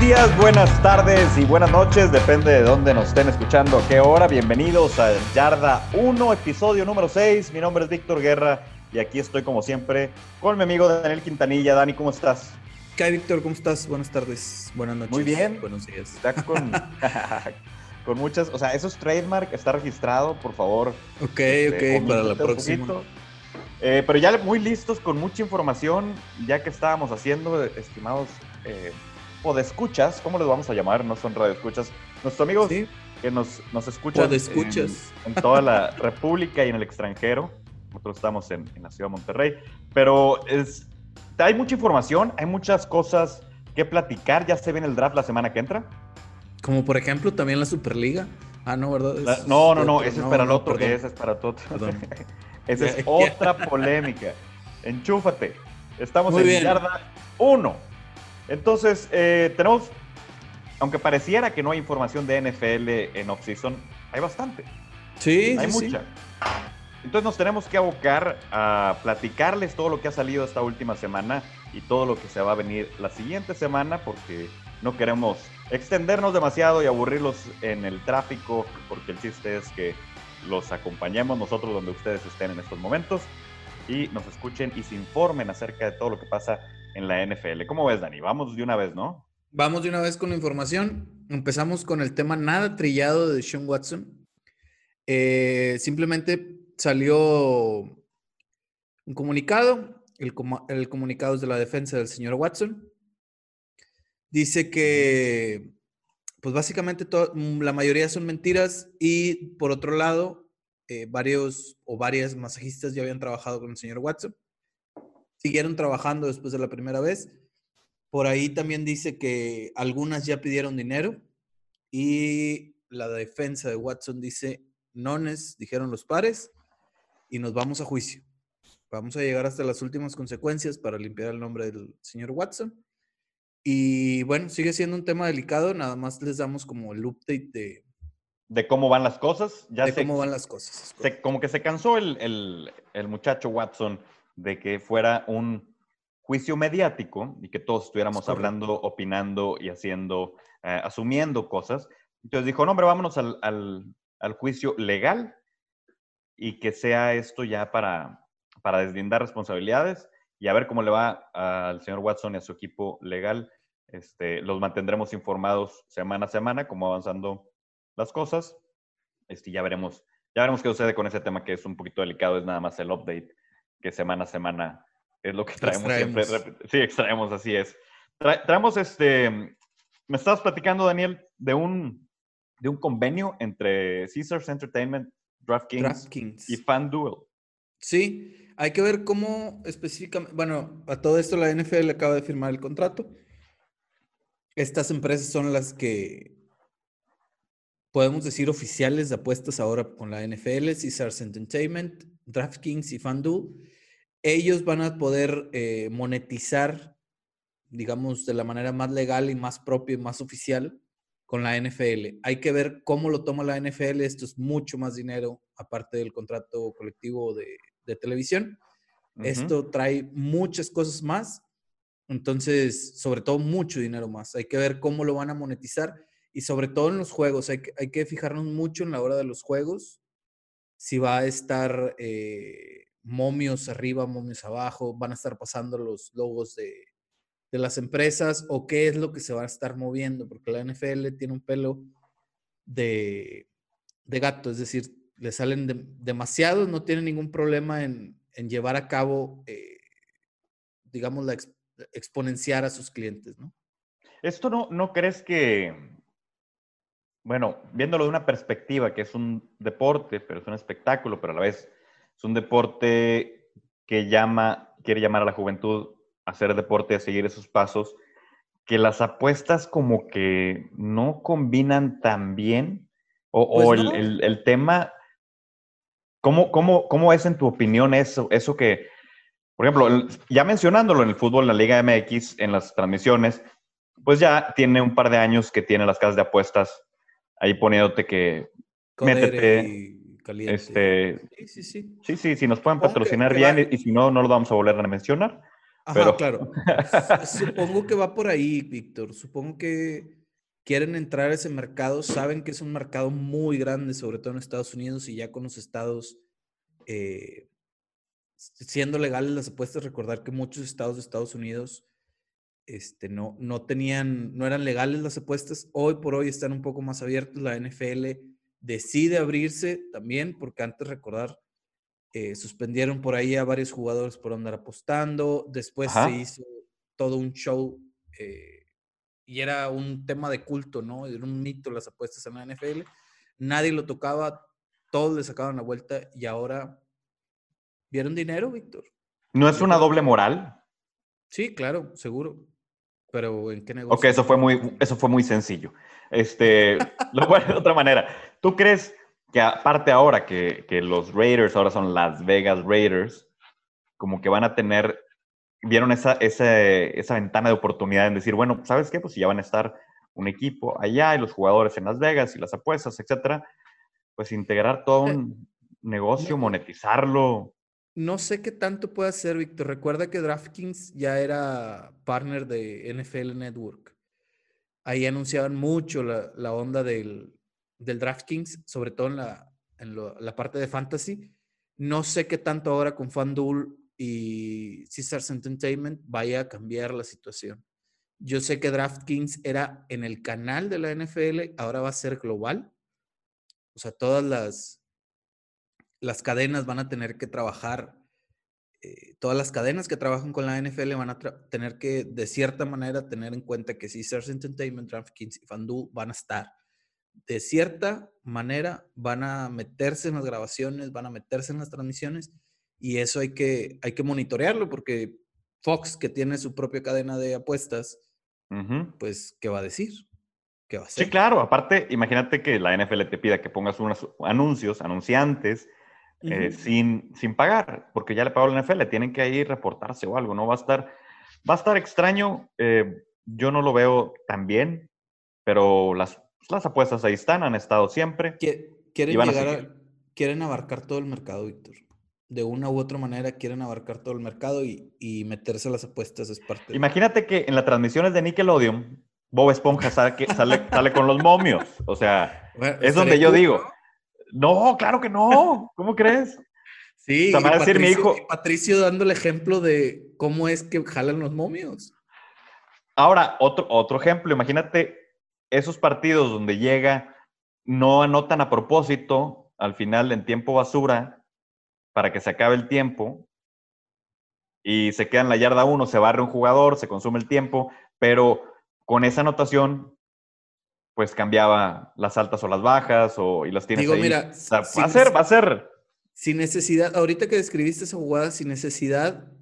Buenos días, buenas tardes y buenas noches, depende de dónde nos estén escuchando, a qué hora. Bienvenidos a Yarda 1, episodio número 6. Mi nombre es Víctor Guerra y aquí estoy como siempre con mi amigo Daniel Quintanilla. Dani, ¿cómo estás? ¿Qué hay, Víctor? ¿Cómo estás? Buenas tardes, buenas noches. Muy bien. Buenos días. Está con, con muchas, o sea, eso es trademark, está registrado, por favor. Ok, Este, ok, para la próxima. Eh, pero ya muy listos, con mucha información, ya que estábamos haciendo, estimados eh, podescuchas, ¿cómo les vamos a llamar? No son radioescuchas. Nuestros amigos Sí, que nos, nos escuchan Podescuchas. En, en toda la República y en el extranjero. Nosotros estamos en, en la ciudad de Monterrey. Pero es, hay mucha información, hay muchas cosas que platicar. Ya se viene el draft la semana que entra. como por ejemplo también la Superliga. Ah, no, ¿verdad? La- no, no, no, ese es para el no, otro. perdón. Ese es para otro. Esa es otra polémica. Enchúfate. Estamos Muy en yarda 1. Entonces, eh, tenemos, aunque pareciera que no hay información de NFL en off-season, hay bastante. Sí, hay sí, sí. mucha. Entonces nos tenemos que abocar a platicarles todo lo que ha salido esta última semana y todo lo que se va a venir la siguiente semana porque no queremos extendernos demasiado y aburrirlos en el tráfico porque el chiste es que los acompañemos nosotros donde ustedes estén en estos momentos y nos escuchen y se informen acerca de todo lo que pasa en la NFL. ¿Cómo ves, Dani? Vamos de una vez, ¿no? Vamos de una vez con la información. Empezamos con el tema nada trillado de Sean Watson. Eh, simplemente salió un comunicado. El, comu- el comunicado es de la defensa del señor Watson. Dice que, pues básicamente la mayoría son mentiras y por otro lado, eh, varios o varias masajistas ya habían trabajado con el señor Watson. Siguieron trabajando después de la primera vez. Por ahí también dice que algunas ya pidieron dinero y la defensa de Watson dice, nones, dijeron los pares, y nos vamos a juicio. Vamos a llegar hasta las últimas consecuencias para limpiar el nombre del señor Watson. Y bueno, sigue siendo un tema delicado, nada más les damos como el update de, De cómo van las cosas. Ya de se- cómo van las cosas. se- como que se cansó el, el- el muchacho Watson de que fuera un juicio mediático y que todos estuviéramos correcto. hablando, opinando y haciendo, eh, asumiendo cosas. Entonces dijo, no, hombre, vámonos al, al- al juicio legal y que sea esto ya para, para deslindar responsabilidades y a ver cómo le va al señor Watson y a su equipo legal. Este, los mantendremos informados semana a semana, como avanzando las cosas. Este, ya veremos, ya veremos qué sucede con ese tema que es un poquito delicado, es nada más el update, que semana a semana es lo que traemos siempre. Extraemos. rep- Sí, extraemos, así es. Tra- traemos este, me estabas platicando, Daniel, de un, de un convenio entre Caesars Entertainment, DraftKings, DraftKings. y FanDuel. Sí, hay que ver cómo específicamente, bueno, a todo esto la NFL acaba de firmar el contrato. Estas empresas son las que podemos decir oficiales de apuestas ahora con la NFL, Caesars Entertainment, DraftKings y FanDuel. Ellos van a poder eh, monetizar, digamos, de la manera más legal y más propia y más oficial con la NFL. Hay que ver cómo lo toma la NFL. Esto es mucho más dinero, aparte del contrato colectivo de, de televisión. Esto trae muchas cosas más. Entonces, sobre todo, mucho dinero más. Hay que ver cómo lo van a monetizar y sobre todo en los juegos. Hay que, hay que fijarnos mucho en la hora de los juegos. Si va a estar eh, momios arriba, momios abajo, van a estar pasando los logos de, de las empresas o qué es lo que se va a estar moviendo, porque la NFL tiene un pelo de, de gato, es decir, le salen de- demasiados, no tiene ningún problema en, en llevar a cabo, eh, digamos, la ex- exponenciar a sus clientes, ¿no? ¿Esto no, no crees que, bueno, viéndolo de una perspectiva que es un deporte, pero es un espectáculo, pero a la vez es un deporte que llama, quiere llamar a la juventud a hacer deporte, a seguir esos pasos, que las apuestas como que no combinan tan bien? O, o Pues el, no. el- el tema, ¿cómo, cómo, ¿cómo es en tu opinión eso, eso que, por ejemplo, ya mencionándolo en el fútbol, en la Liga MX, en las transmisiones, pues ya tiene un par de años que tiene las casas de apuestas ahí poniéndote que, Codere Métete, y caliente. este, Sí, sí, sí. sí, sí, si nos pueden Supongo patrocinar bien va- y, y si no, no lo vamos a volver a mencionar. Ajá, claro. Supongo que va por ahí, Víctor. Supongo que quieren entrar a ese mercado, saben que es un mercado muy grande, sobre todo en Estados Unidos y ya con los estados eh, siendo legales las apuestas, recordar que muchos estados de Estados Unidos este, no, no tenían, no eran legales las apuestas. Hoy por hoy están un poco más abiertos. La NFL decide abrirse también, porque antes recordar, eh, suspendieron por ahí a varios jugadores por andar apostando. Después se hizo todo un show eh, y era un tema de culto, ¿no? Era un mito las apuestas en la NFL. Nadie lo tocaba, todos le sacaban la vuelta y ahora ¿Vieron dinero, Víctor? ¿No es una doble moral? Sí, claro, seguro. Pero ¿en qué negocio? Ok, eso fue muy, eso fue muy sencillo. Este, lo a de otra manera. ¿Tú crees que aparte ahora que, que, los Raiders ahora son Las Vegas Raiders, como que van a tener, vieron esa, esa, esa ventana de oportunidad en decir, bueno, ¿sabes qué? Pues si ya van a estar un equipo allá y los jugadores en Las Vegas y las apuestas, etcétera, pues integrar todo eh, un negocio, monetizarlo. No sé qué tanto puede hacer, Víctor. Recuerda que DraftKings ya era partner de NFL Network. Ahí anunciaban mucho la, onda del, del, DraftKings, sobre todo en, la, en la parte de fantasy. No sé qué tanto ahora con FanDuel y Caesars Entertainment vaya a cambiar la situación. Yo sé que DraftKings era en el canal de la NFL, ahora va a ser global. O sea, todas las, las cadenas van a tener que trabajar, eh, todas las cadenas que trabajan con la NFL van a tener que, de cierta manera, tener en cuenta que Caesars Entertainment, DraftKings y FanDuel van a estar. De cierta manera, van a meterse en las grabaciones, van a meterse en las transmisiones y eso hay que, hay que monitorearlo porque Fox, que tiene su propia cadena de apuestas, pues, ¿qué va a decir? ¿Qué va a hacer? Sí, claro. Aparte, imagínate que la NFL te pida que pongas unos anuncios, anunciantes, eh, sin, sin pagar, porque ya le pagó la NFL, tienen que ahí reportarse o algo, ¿no? Va a estar, va a estar extraño, eh, yo no lo veo tan bien, pero las, las apuestas ahí están, han estado siempre. Quieren, llegar quieren abarcar todo el mercado, Víctor. De una u otra manera quieren abarcar todo el mercado y, y meterse a las apuestas es parte. Imagínate que en las transmisiones de Nickelodeon, Bob Esponja sale, sale, sale con los momios. O sea, es donde yo digo, no, claro que no. ¿Cómo crees? Sí, o decir mi hijo. Patricio dando el ejemplo de cómo es que jalan los momios. Ahora, otro, otro ejemplo, imagínate esos partidos donde llega, no anotan a propósito al final en tiempo basura para que se acabe el tiempo y se queda en la yarda uno, se barre un jugador, se consume el tiempo, pero con esa anotación pues cambiaba las altas o las bajas o, y las tienes Digo, mira, va a ser, va a ser. Sin necesidad, ahorita que describiste esa jugada, sin necesidad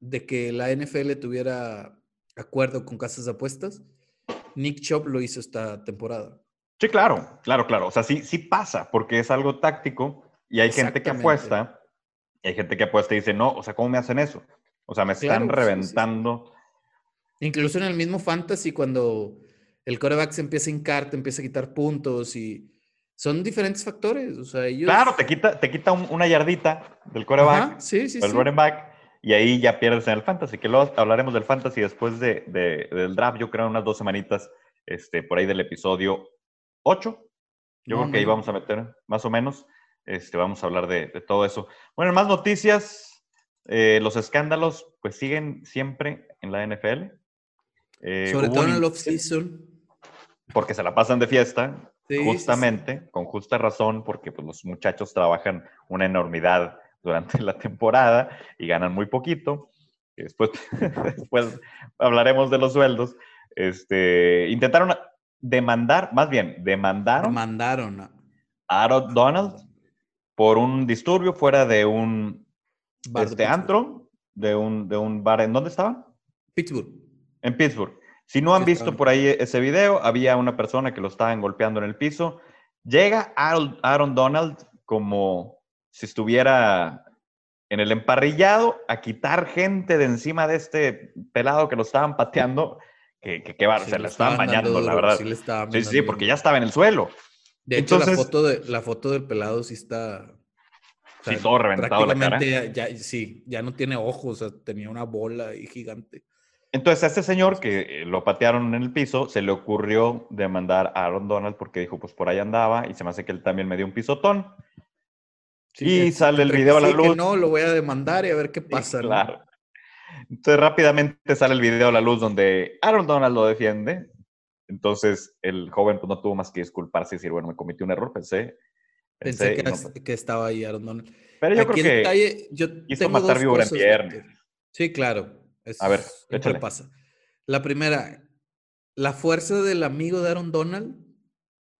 de que la NFL tuviera acuerdo con casas de apuestas, Nick Chop lo hizo esta temporada. Sí, claro, claro, claro. O sea, sí, sí pasa, porque es algo táctico y hay gente que apuesta, y hay gente que apuesta y dice, no, o sea, ¿cómo me hacen eso? O sea, me están reventando. Incluso en el mismo fantasy, cuando el coreback se empieza a hincar, te empieza a quitar puntos y son diferentes factores. O sea, ellos... Claro, te quita, te quita una yardita del coreback, sí, sí, el running back, y ahí ya pierdes en el fantasy, que luego hablaremos del fantasy después de, del draft, yo creo unas dos semanitas, este, por ahí del episodio 8. Yo creo que ahí vamos a meter más o menos. Este, vamos a hablar de, todo eso. Bueno, más noticias. Eh, los escándalos pues siguen siempre en la NFL. Eh, Sobre todo en el off-season porque se la pasan de fiesta, justamente, con justa razón, porque pues, los muchachos trabajan una enormidad durante la temporada y ganan muy poquito. después, después hablaremos de los sueldos. Este, intentaron demandar, más bien, demandaron, demandaron a Aaron Donald por un disturbio fuera de un bar de este, antro, de un, de un bar. ¿En dónde estaba? Pittsburgh. En Pittsburgh. Si no han visto por ahí ese video, había una persona que lo estaban golpeando en el piso. Llega Aaron Donald como si estuviera en el emparrillado a quitar gente de encima de este pelado que lo estaban pateando. Que, que, que se le estaban bañando, la verdad. Sí, sí, porque ya estaba en el suelo. De hecho, la, foto de, la foto del pelado sí está. sí, todo reventado la cara. Ya, ya, sí, ya no tiene ojos, o sea, tenía una bola ahí gigante. Entonces a este señor que lo patearon en el piso, se le ocurrió demandar a Aaron Donald porque dijo, pues por ahí andaba y se me hace que él también me dio un pisotón. y sale el video a la luz. no, lo voy a demandar y a ver qué pasa. claro. Entonces rápidamente sale el video a la luz donde Aaron Donald lo defiende. Entonces el joven pues, no tuvo más que disculparse y decir, bueno, me cometí un error, pensé. Pensé, que, estaba ahí Aaron Donald. Pero yo creo que detalle, yo hizo matar vivo en pierna. Sí, claro. A ver, ¿qué pasa? La primera, la fuerza del amigo de Aaron Donald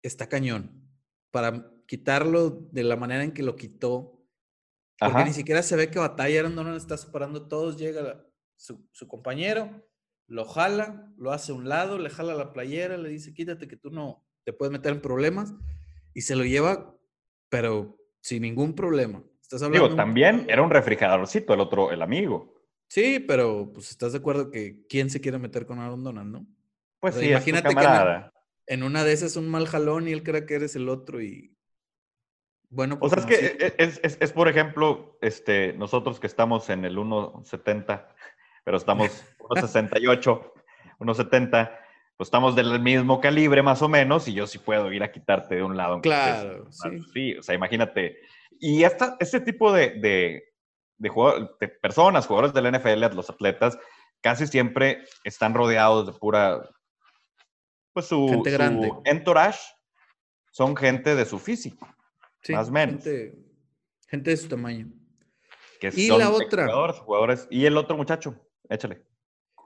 está cañón. Para quitarlo de la manera en que lo quitó. Porque ni siquiera se ve que batalla. Aaron Donald está separando todos. Llega su, su, compañero, lo jala, lo hace a un lado, le jala la playera, le dice, quítate que tú no te puedes meter en problemas. Y se lo lleva, pero sin ningún problema. Estás hablando Digo, también era un refrigeradorcito el otro, el amigo. Sí, pero pues estás de acuerdo que quién se quiere meter con Aaron Donald, ¿no? Pues sí, imagínate que en, una de esas un mal jalón y él cree que eres el otro y bueno, pues. O sea, es que e, e, es, es, por ejemplo, este, nosotros que estamos en el 1.70, pero estamos 1.68, 1.70, pues estamos del mismo calibre más o menos y yo sí puedo ir a quitarte de un lado. Claro, sí. Sí, o sea, imagínate. Y esta, este tipo de, de, personas, jugadores del NFL, los atletas, casi siempre están rodeados de pura, pues su, gente grande. entourage son gente de su físico, más o menos. Gente, de su tamaño. y la otra. Jugadores, Y el otro muchacho, échale.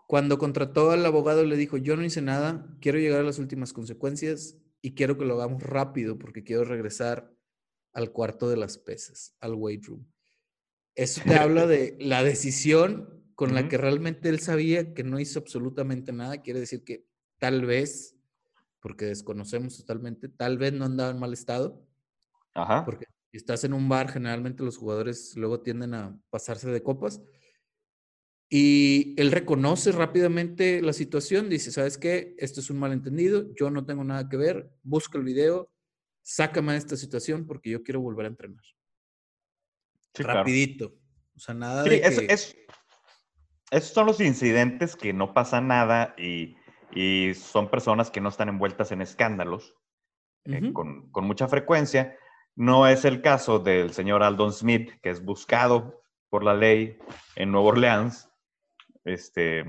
Cuando contrató al abogado le dijo, yo no hice nada, quiero llegar a las últimas consecuencias y quiero que lo hagamos rápido porque quiero regresar al cuarto de las pesas, al weight room. Eso te habla de la decisión con la que realmente él sabía que no hizo absolutamente nada. Quiere decir que tal vez, porque desconocemos totalmente, tal vez no andaba en mal estado. Ajá. Porque si estás en un bar, generalmente los jugadores luego tienden a pasarse de copas. Y él reconoce rápidamente la situación, dice, ¿sabes qué? Esto es un malentendido, yo no tengo nada que ver, busca el video, sácame de esta situación porque yo quiero volver a entrenar. Rapidito. O sea, nada de es, es, esos son los incidentes que no pasa nada y, y, son personas que no están envueltas en escándalos eh, con, con, mucha frecuencia. No es el caso del señor Aldon Smith, que es buscado por la ley en Nueva Orleans. Este,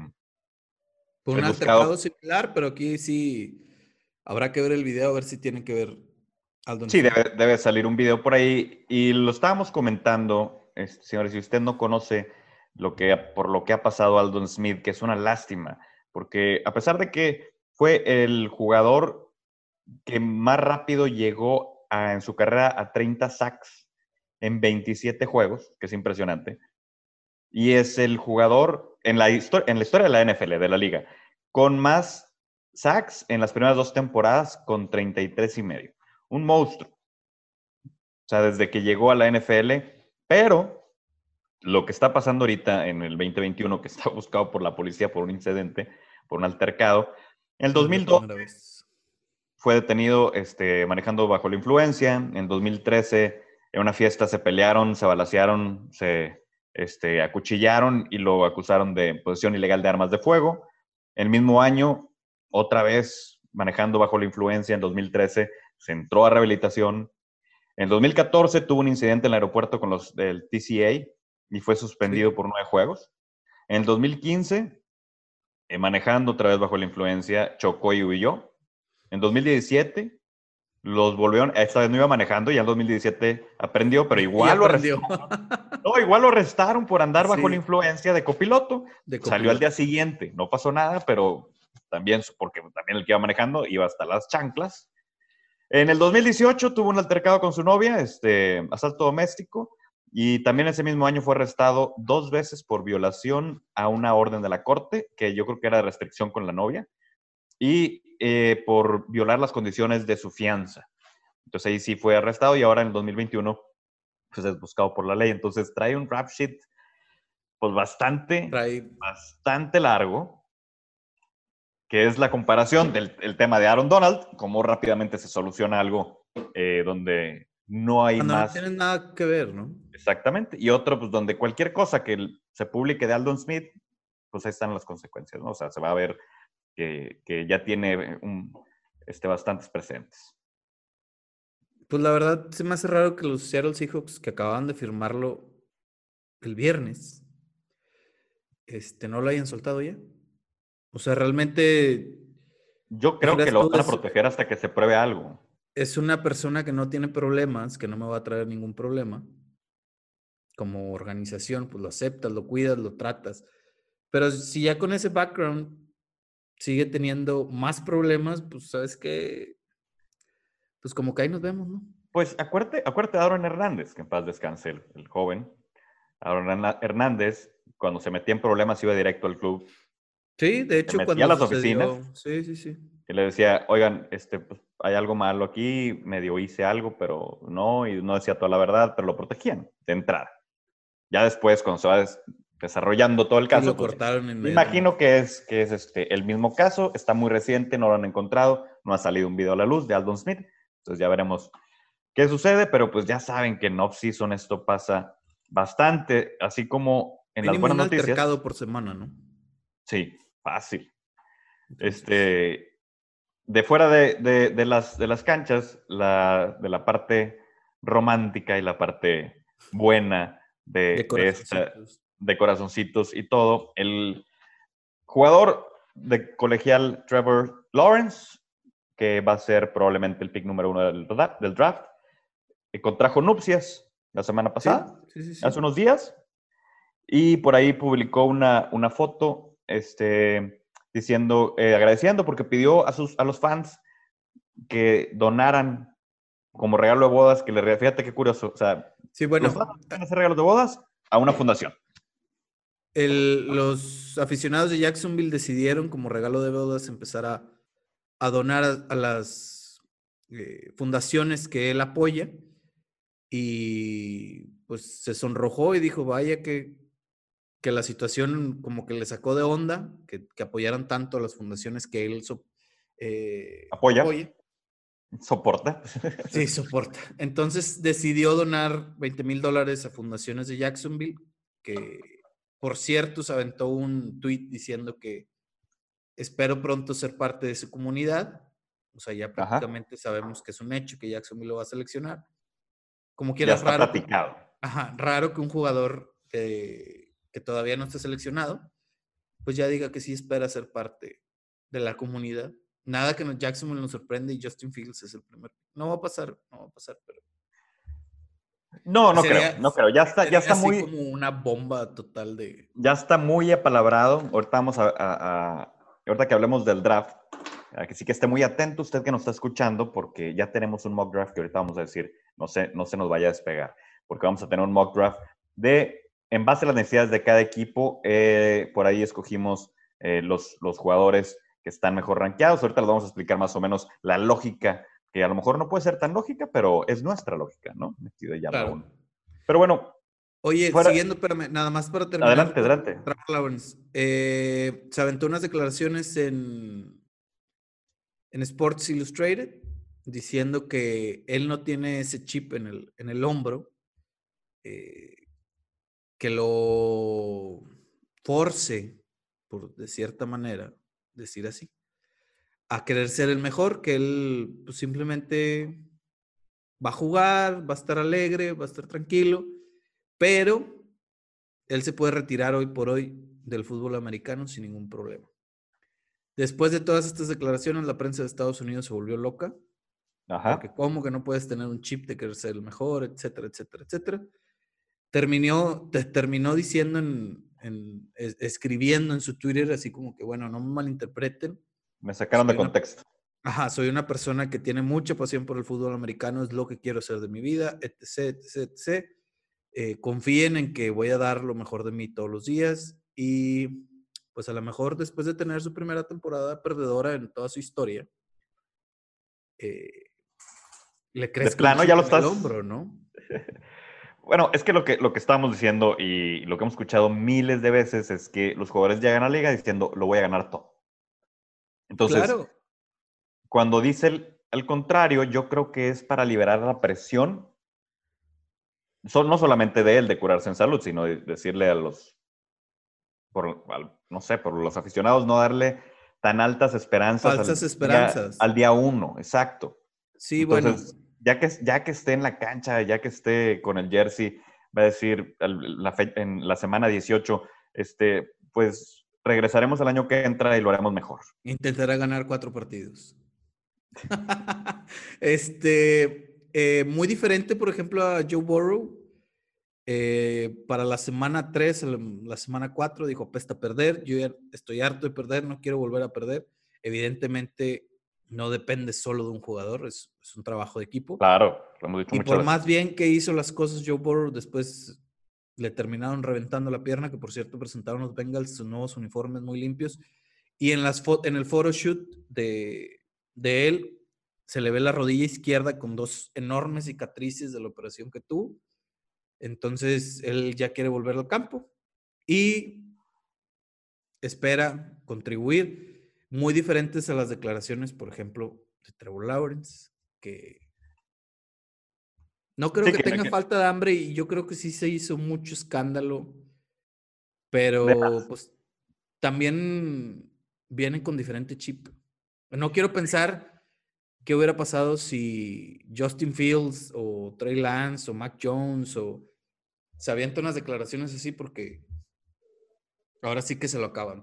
por un altercado similar, pero aquí sí habrá que ver el video a ver si tiene que ver sí, debe, salir un video por ahí. Y lo estábamos comentando, este, señores, si usted no conoce lo que, por lo que ha pasado Aldon Smith, que es una lástima, porque a pesar de que fue el jugador que más rápido llegó en su carrera a 30 sacks en 27 juegos, que es impresionante, y es el jugador en la, en la historia de la NFL, de la liga, con más sacks en las primeras dos temporadas con 33 y medio un monstruo. O sea, desde que llegó a la NFL, pero lo que está pasando ahorita en el 2021, que está buscado por la policía por un incidente, por un altercado, en el 2002 fue detenido este, manejando bajo la influencia. En 2013, en una fiesta se pelearon, se balacearon, se este, acuchillaron y lo acusaron de posesión ilegal de armas de fuego. El mismo año, otra vez manejando bajo la influencia, en 2013, se entró a rehabilitación. En 2014 tuvo un incidente en el aeropuerto con los del TCA y fue suspendido por nueve juegos. En el 2015, eh, manejando otra vez bajo la influencia, chocó y huyó. En 2017, los volvieron, esta vez no iba manejando y en 2017 aprendió, pero igual lo arrestaron. No, igual lo arrestaron por andar bajo la influencia de copiloto. de copiloto. Salió al día siguiente, no pasó nada, pero también, porque también el que iba manejando iba hasta las chanclas. En el 2018 tuvo un altercado con su novia, este, asalto doméstico, y también ese mismo año fue arrestado dos veces por violación a una orden de la corte, que yo creo que era de restricción con la novia, y eh, por violar las condiciones de su fianza. Entonces ahí sí fue arrestado y ahora en el 2021 pues es buscado por la ley. Entonces trae un rap sheet pues bastante, bastante largo que es la comparación del tema de Aaron Donald, cómo rápidamente se soluciona algo eh, donde no hay más. No tienen nada que ver, ¿no? Exactamente. Y otro, pues donde cualquier cosa que se publique de Aldon Smith, pues ahí están las consecuencias, ¿no? O sea, se va a ver que, ya tiene un, este, bastantes presentes. Pues la verdad, se me hace raro que los Seattle Seahawks que acababan de firmarlo el viernes, este, no lo hayan soltado ya. O sea, realmente. Yo creo que lo van a proteger hasta que se pruebe algo. Es una persona que no tiene problemas, que no me va a traer ningún problema. Como organización, pues lo aceptas, lo cuidas, lo tratas. Pero si ya con ese background sigue teniendo más problemas, pues sabes que. Pues como que ahí nos vemos, ¿no? Pues acuérdate, acuérdate de Aaron Hernández, que en paz descanse el joven. Aaron Hernández, cuando se metía en problemas, iba directo al club. Sí, de hecho, cuando. a las oficinas. Sí, sí, sí. Y le decía, oigan, este, pues, hay algo malo aquí, medio hice algo, pero no, y no decía toda la verdad, pero lo protegían de entrada. Ya después, cuando se va desarrollando todo el caso. lo pues, cortaron en medio. Imagino que es, que es este, el mismo caso, está muy reciente, no lo han encontrado, no ha salido un video a la luz de Aldon Smith, entonces ya veremos qué sucede, pero pues ya saben que en off-season esto pasa bastante, así como en las buenas un noticias. por semana, ¿no? Sí, fácil. Este, de fuera de, las, de las canchas, la, de la parte romántica y la parte buena de, de, esta, de corazoncitos y todo, el jugador de colegial Trevor Lawrence, que va a ser probablemente el pick número uno del, del draft, contrajo nupcias la semana pasada, hace unos días, y por ahí publicó una, una foto este, diciendo, eh, agradeciendo porque pidió a, sus, a los fans que donaran como regalo de bodas, que le fíjate qué curioso, o sea, sí, bueno, van a hacer regalos de bodas a una fundación. los aficionados de Jacksonville decidieron como regalo de bodas empezar a, a donar a, las eh, fundaciones que él apoya y pues se sonrojó y dijo, vaya que, que la situación como que le sacó de onda, que, que apoyaran tanto a las fundaciones que él eh, apoya. Soporta. Sí, soporta. Entonces decidió donar 20 mil dólares a fundaciones de Jacksonville, que por cierto se aventó un tweet diciendo que espero pronto ser parte de su comunidad. O sea, ya prácticamente sabemos que es un hecho que Jacksonville lo va a seleccionar. Como quieras, raro. Platicado. Ajá, raro que un jugador que todavía no esté seleccionado, pues ya diga que sí espera ser parte de la comunidad. Nada que Jacksonville nos sorprende y Justin Fields es el primer. No va a pasar, no va a pasar, pero. No, no creo, no creo. Ya está, ya está así muy. como una bomba total de. Ya está muy apalabrado. Ahorita vamos a, ahorita que hablemos del draft, que sí que esté muy atento usted que nos está escuchando, porque ya tenemos un mock draft que ahorita vamos a decir no se, no se nos vaya a despegar, porque vamos a tener un mock draft de, en base a las necesidades de cada equipo, eh, por ahí escogimos eh, los, los jugadores que están mejor rankeados. Ahorita les vamos a explicar más o menos la lógica, que a lo mejor no puede ser tan lógica, pero es nuestra lógica, ¿no? Ya claro. Pero bueno. Oye, siguiendo, espérame, nada más para terminar. Adelante, adelante. Eh, se aventó unas declaraciones en, en Sports Illustrated diciendo que él no tiene ese chip en el, en el hombro eh, que lo force, por de cierta manera, decir así, a querer ser el mejor, que él pues, simplemente va a jugar, va a estar alegre, va a estar tranquilo, pero él se puede retirar hoy por hoy del fútbol americano sin ningún problema. Después de todas estas declaraciones, la prensa de Estados Unidos se volvió loca Ajá. Porque cómo que no puedes tener un chip de querer ser el mejor, etcétera, etcétera, etcétera. Terminó, terminó diciendo, en, escribiendo en su Twitter, así como que, bueno, no me malinterpreten. Me sacaron de contexto. ajá, soy una persona que tiene mucha pasión por el fútbol americano, es lo que quiero hacer de mi vida, etc, etc, etc. Eh, confíen en que voy a dar lo mejor de mí todos los días y pues a lo mejor después de tener su primera temporada perdedora en toda su historia, eh, le crees plano ya lo estás. El hombro, ¿no? bueno, es que lo que lo que estamos diciendo y lo que hemos escuchado miles de veces es que los jugadores llegan a la liga diciendo lo voy a ganar todo. Entonces, cuando dice el, al contrario, yo creo que es para liberar la presión no solamente de él, de curarse en salud, sino de decirle a los, por, no sé, por los aficionados, no darle tan altas esperanzas. Falsas esperanzas. al día uno, exacto. Sí, bueno. Ya que, ya que esté en la cancha, ya que esté con el jersey, va a decir en la semana 18, este, pues regresaremos el año que entra y lo haremos mejor. Intentará ganar cuatro partidos. este, eh, muy diferente, por ejemplo, a Joe Burrow. Eh, para la semana 3, la semana 4, dijo, apesta perder, yo ya estoy harto de perder, no quiero volver a perder. Evidentemente, no depende solo de un jugador, es, un trabajo de equipo. Claro, lo hemos dicho Y por más bien que hizo las cosas Joe Burrow, después le terminaron reventando la pierna, que por cierto presentaron los Bengals sus nuevos uniformes muy limpios. Y en, las en el photoshoot de, de él, se le ve la rodilla izquierda con dos enormes cicatrices de la operación que tuvo. Entonces, él ya quiere volver al campo y espera contribuir muy diferentes a las declaraciones, por ejemplo, de Trevor Lawrence, que no creo que, tenga falta de hambre y yo creo que sí se hizo mucho escándalo, pero pues también vienen con diferente chip. No quiero pensar qué hubiera pasado si Justin Fields o Trey Lance o Mac Jones o se avientan unas declaraciones así porque ahora sí que se lo acaban.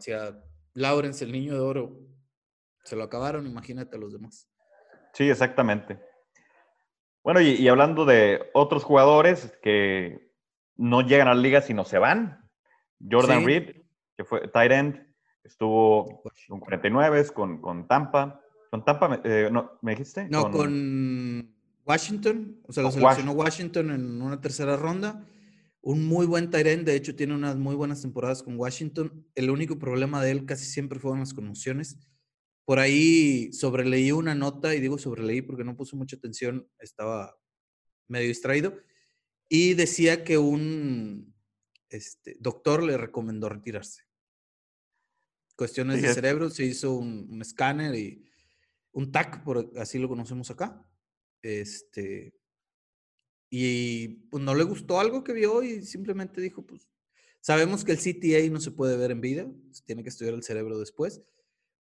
Lawrence, el niño de oro, se lo acabaron, imagínate a los demás. Sí, exactamente. Bueno, y, hablando de otros jugadores que no llegan a la liga sino se van, Jordan Reed, que fue tight end, estuvo con 49 con, con Tampa. ¿Con Tampa eh, no, me dijiste? No, con, Washington, o sea, lo seleccionó Washington en una tercera ronda un muy buen Tyrant, de hecho tiene unas muy buenas temporadas con Washington. El único problema de él casi siempre fueron las conmociones. Por ahí sobreleí una nota, y digo sobreleí porque no puso mucha atención, estaba medio distraído, y decía que un este, doctor le recomendó retirarse. Cuestiones de cerebro, se hizo un, un escáner y un TAC, por así lo conocemos acá. Este, y pues no le gustó algo que vio y simplemente dijo, pues sabemos que el CTA no se puede ver en vida, se tiene que estudiar el cerebro después,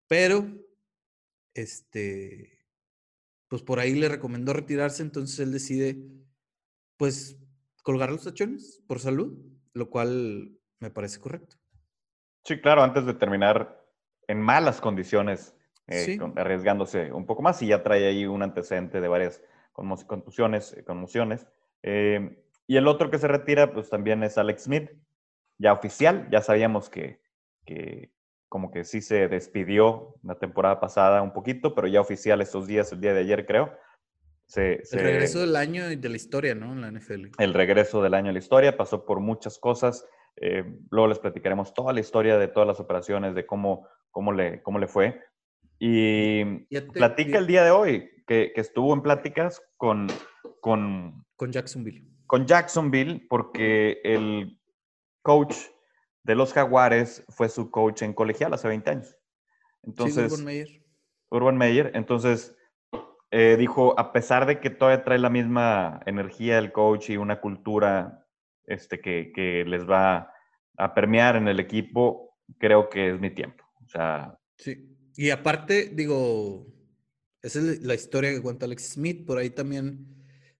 pero este, pues por ahí le recomendó retirarse, entonces él decide, pues, colgar los tachones por salud, lo cual me parece correcto. Sí, claro, antes de terminar en malas condiciones, eh, arriesgándose un poco más, y ya trae ahí un antecedente de varias contusiones, conmociones. Eh, y el otro que se retira, pues también es Alex Smith, ya oficial, ya sabíamos que, que como que sí se despidió la temporada pasada un poquito, pero ya oficial estos días, el día de ayer creo. el regreso del año y de la historia, ¿no? En la NFL. El regreso del año en la historia, pasó por muchas cosas. Eh, luego les platicaremos toda la historia de todas las operaciones, de cómo, cómo, le, cómo le fue. Y platica el día de hoy, que, que estuvo en pláticas con, con... Con Jacksonville. Con Jacksonville, porque el coach de los Jaguares fue su coach en colegial hace 20 años. Entonces, Urban Meyer. Urban Meyer. Entonces, eh, dijo, a pesar de que todavía trae la misma energía el coach y una cultura este, que, que les va a permear en el equipo, creo que es mi tiempo. O sea... Sí. Y aparte, digo, esa es la historia que cuenta Alex Smith. Por ahí también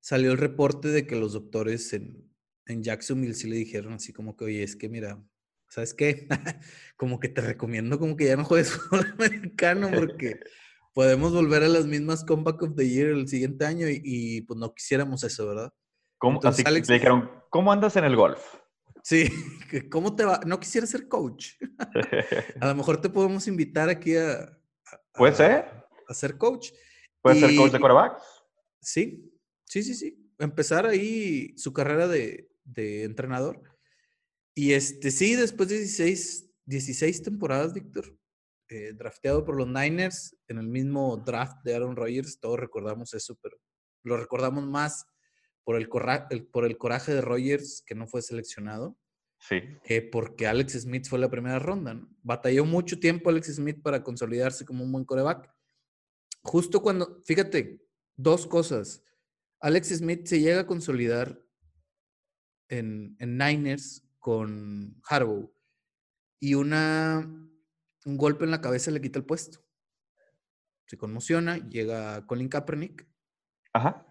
salió el reporte de que los doctores en, en Jacksonville sí le dijeron así como que, oye, es que mira, ¿sabes qué? como que te recomiendo como que ya no juegues fútbol americano porque podemos volver a las mismas Comeback of the Year el siguiente año y, pues no quisiéramos eso, ¿verdad? ¿Cómo, así Alex, le dijeron, ¿cómo andas en el golf? Sí, ¿cómo te va? No quisiera ser coach. a lo mejor te podemos invitar aquí a... ¿Puede ser? A ser coach. ¿Puede ser coach de quarterbacks? Sí, Sí, sí, sí. Empezar ahí su carrera de, entrenador. Y este, sí, después de 16, 16 temporadas, Víctor, eh, drafteado por los Niners en el mismo draft de Aaron Rodgers, todos recordamos eso, pero lo recordamos más por el, por el coraje de Rodgers que no fue seleccionado. Sí. Que porque Alex Smith fue la primera ronda. ¿no? Batalló mucho tiempo Alex Smith para consolidarse como un buen coreback. Justo cuando, fíjate, dos cosas. Alex Smith se llega a consolidar en, en Niners con Harbaugh y una, un golpe en la cabeza le quita el puesto. Se conmociona, llega Colin Kaepernick, Ajá.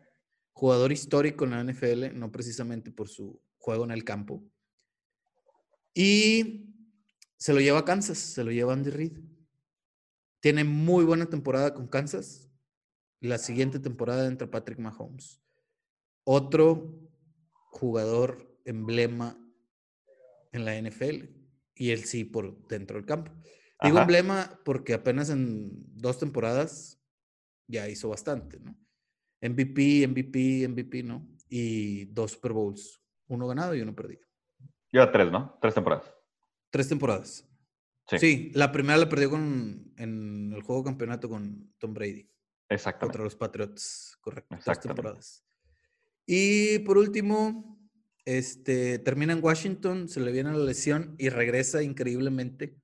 jugador histórico en la NFL, no precisamente por su juego en el campo. Y se lo lleva a Kansas, se lo lleva Andy Reid. Tiene muy buena temporada con Kansas. La siguiente temporada entra Patrick Mahomes. Otro jugador emblema en la NFL. Y él sí por dentro del campo. Digo emblema porque apenas en dos temporadas ya hizo bastante, ¿no? MVP, MVP, MVP, ¿no? Y dos Super Bowls. Uno ganado y uno perdido. Lleva tres, ¿no? Tres temporadas. Tres temporadas. Sí, Sí, la primera la perdió con, en el juego campeonato con Tom Brady exactamente. contra los Patriots, correcto. Temporadas. Y por último, este, termina en Washington, se le viene la lesión y regresa increíblemente.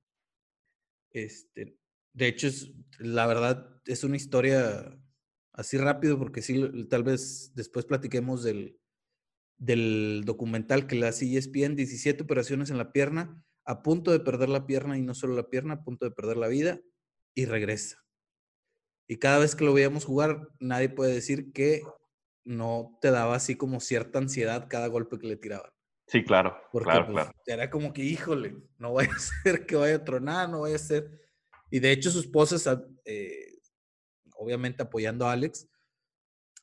Este, de hecho, es, la verdad es una historia así rápido porque sí, tal vez después platiquemos del, del documental que le hace ESPN, 17 operaciones en la pierna, a punto de perder la pierna y no solo la pierna, a punto de perder la vida y regresa. Y cada vez que lo veíamos jugar, nadie puede decir que no te daba así como cierta ansiedad cada golpe que le tiraban. Sí, claro. Porque claro, pues, claro. era como que, híjole, no vaya a ser que vaya a tronar, no vaya a ser. Y de hecho, su esposa, está, eh, obviamente apoyando a Alex,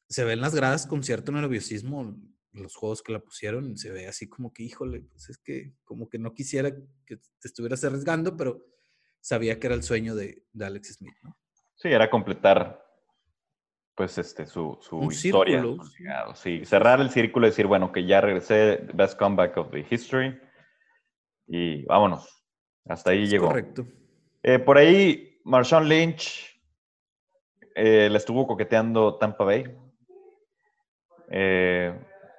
se ve en las gradas con cierto nerviosismo los juegos que la pusieron. Se ve así como que, híjole, pues es que como que no quisiera que te estuvieras arriesgando, pero sabía que era el sueño de, de Alex Smith, ¿no? Sí, era completar pues este su, su Un historia. círculo, sí. cerrar el círculo y decir, bueno, que ya regresé, best comeback of the history. Y vámonos. Hasta ahí Es llegó. correcto. Eh, por ahí, Marshawn Lynch eh, le estuvo coqueteando Tampa Bay. Eh,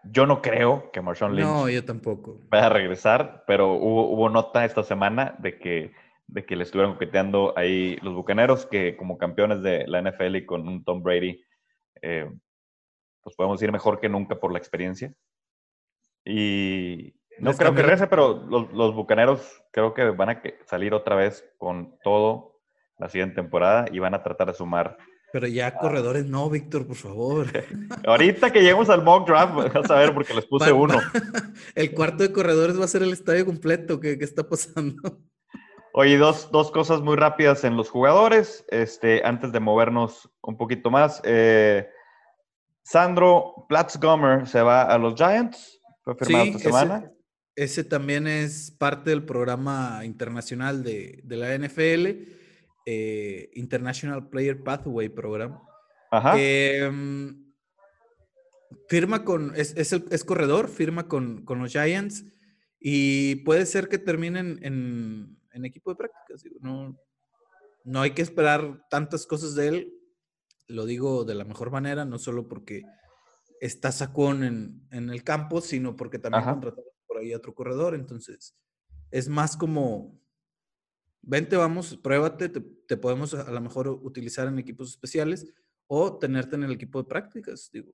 yo no creo que Marshawn Lynch No, yo tampoco. vaya a regresar, pero hubo, hubo nota esta semana de que, de que le estuvieron coqueteando ahí los bucaneros, que como campeones de la NFL y con un Tom Brady, eh, pues podemos ir mejor que nunca por la experiencia. Y no Les creo que cambió regrese, pero los, los bucaneros creo que van a salir otra vez con todo la siguiente temporada y van a tratar de sumar. Pero ya corredores no, Víctor, por favor. Ahorita que lleguemos al mock draft, vas a ver porque les puse Va- uno. El cuarto de corredores va a ser el estadio completo. ¿Qué, qué está pasando? Oye, dos, dos cosas muy rápidas en los jugadores, este, antes de movernos un poquito más. Eh, Sandro Platzgommer se va a los Giants, fue firmado esta ese- semana. Ese, también es parte del programa internacional de, de la NFL, eh, International Player Pathway Program. Ajá. Eh, mm, firma con, es, es, el- es corredor, firma con, con los Giants y puede ser que terminen en, en equipo de prácticas. digo, no, no hay que esperar tantas cosas de él, lo digo de la mejor manera, no solo porque está sacón en, en el campo, sino porque también Ajá. contrataron por ahí a otro corredor. Entonces, es más como, vente, vamos, pruébate, te, te podemos a, a lo mejor utilizar en equipos especiales o tenerte en el equipo de prácticas. Digo,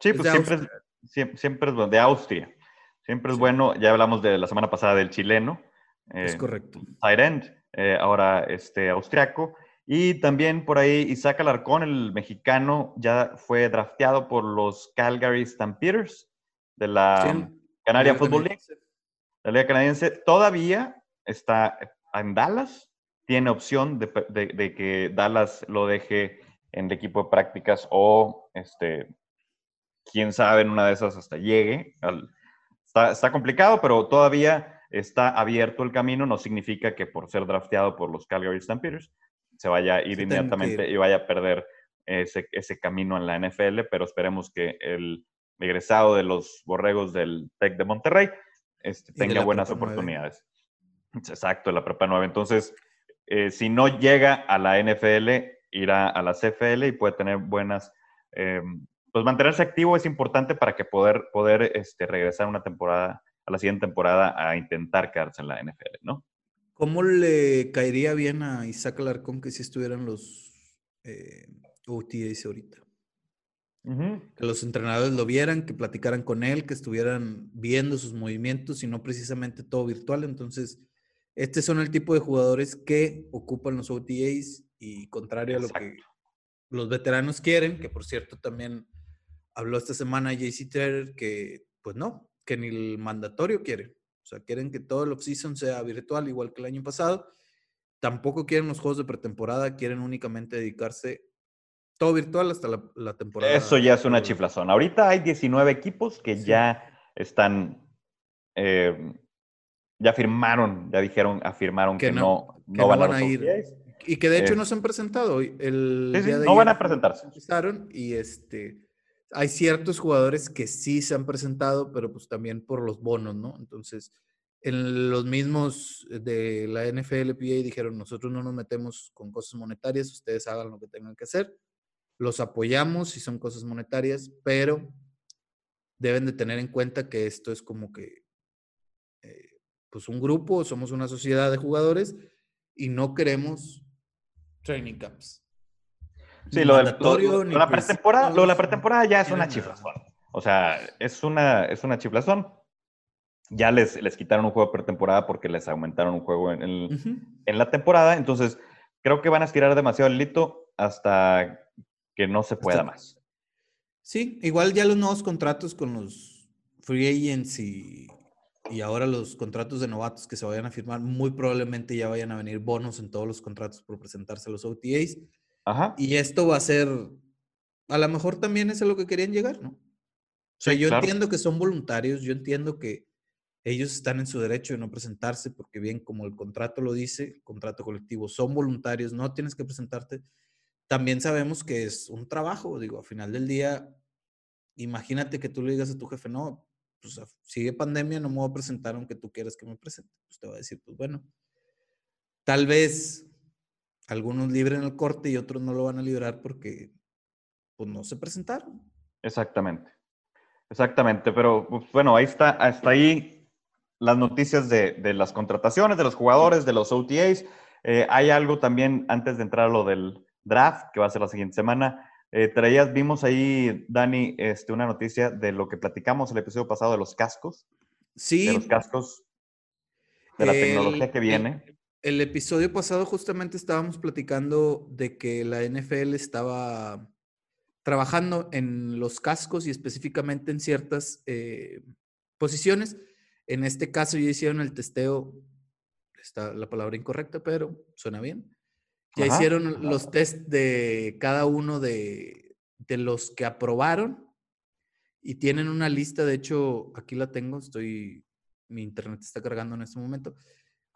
sí, es pues siempre es, siempre, siempre es bueno, de Austria. Siempre es Sí. bueno, ya hablamos de la semana pasada del chileno, es eh, correcto. tight end, eh, ahora este austriaco. Y también por ahí Isaac Alarcón, el mexicano, ya fue drafteado por los Calgary Stampeders de la Sí, Canaria Football League. La Liga Canadiense todavía está en Dallas. Tiene opción de, de- de que Dallas lo deje en el equipo de prácticas o, este, quién sabe, en una de esas hasta llegue. al- está, está complicado, pero todavía está abierto el camino. No significa que por ser drafteado por los Calgary Stampeders se vaya a ir inmediatamente y vaya a perder ese, ese camino en la NFL, pero esperemos que el egresado de los borregos del TEC de Monterrey este, tenga buenas oportunidades. Exacto, la prepa 9. Entonces, eh, si no llega a la NFL, irá a la CFL y puede tener buenas. eh, pues mantenerse activo es importante para que poder, poder este, regresar una temporada, a la siguiente temporada, a intentar quedarse en la NFL, ¿no? ¿Cómo le caería bien a Isaac Alarcón que si estuvieran los eh, OTAs ahorita? Que los entrenadores lo vieran, que platicaran con él, que estuvieran viendo sus movimientos y no precisamente todo virtual. Entonces, estos son el tipo de jugadores que ocupan los OTAs y contrario a lo que los veteranos quieren, que por cierto también habló esta semana JC Terrer que pues no, que ni el mandatorio quiere. O sea, quieren que todo el offseason sea virtual, igual que el año pasado. Tampoco quieren los juegos de pretemporada, quieren únicamente dedicarse todo virtual hasta la, temporada. Eso ya es una chiflazón. Ahorita hay 19 equipos que ya están, eh, ya firmaron, ya dijeron, afirmaron que, no, no, van, a, ir. Y que de hecho no se han presentado. El no van a presentarse. Empezaron y este, hay ciertos jugadores que sí se han presentado, pero pues también por los bonos, ¿no? Entonces, en los mismos de la NFLPA dijeron, nosotros no nos metemos con cosas monetarias, ustedes hagan lo que tengan que hacer. Los apoyamos si son cosas monetarias, pero deben de tener en cuenta que esto es como que, eh, pues un grupo, somos una sociedad de jugadores y no queremos training camps. Sí, lo, de la pretemporada, lo de la pretemporada ya es una chiflazón. O sea, es una, es una chiflazón. Ya les, les quitaron un juego de pretemporada porque les aumentaron un juego en, en la temporada. Entonces, creo que van a estirar demasiado el lito hasta que no se pueda más. Sí, igual ya los nuevos contratos con los free agents y, y ahora los contratos de novatos que se vayan a firmar, muy probablemente ya vayan a venir bonos en todos los contratos por presentarse a los OTAs. Ajá. Y esto va a ser, a lo mejor también es a lo que querían llegar, ¿no? O sea, yo entiendo que son voluntarios, yo entiendo que ellos están en su derecho de no presentarse porque bien como el contrato lo dice, el contrato colectivo, son voluntarios, no tienes que presentarte. También sabemos que es un trabajo, digo, a final del día, imagínate que tú le digas a tu jefe, no, pues sigue pandemia, no me voy a presentar aunque tú quieras que me presente. Pues te va a decir, pues bueno, tal vez algunos libren el corte y otros no lo van a librar porque pues no se presentaron. Exactamente. Exactamente, pero pues, bueno, ahí está, hasta ahí las noticias de, las contrataciones, de los jugadores, de los OTAs. Eh, hay algo también antes de entrar a lo del draft, que va a ser la siguiente semana. Eh, traías, vimos ahí, Dani, este, una noticia de lo que platicamos el episodio pasado de los cascos. Sí. De los cascos, de la tecnología que viene. El, episodio pasado justamente estábamos platicando de que la NFL estaba trabajando en los cascos y específicamente en ciertas eh, posiciones. En este caso ya hicieron el testeo, está la palabra incorrecta, pero suena bien ya hicieron los test de cada uno de, los que aprobaron y tienen una lista, de hecho, aquí la tengo, estoy, mi internet está cargando en este momento,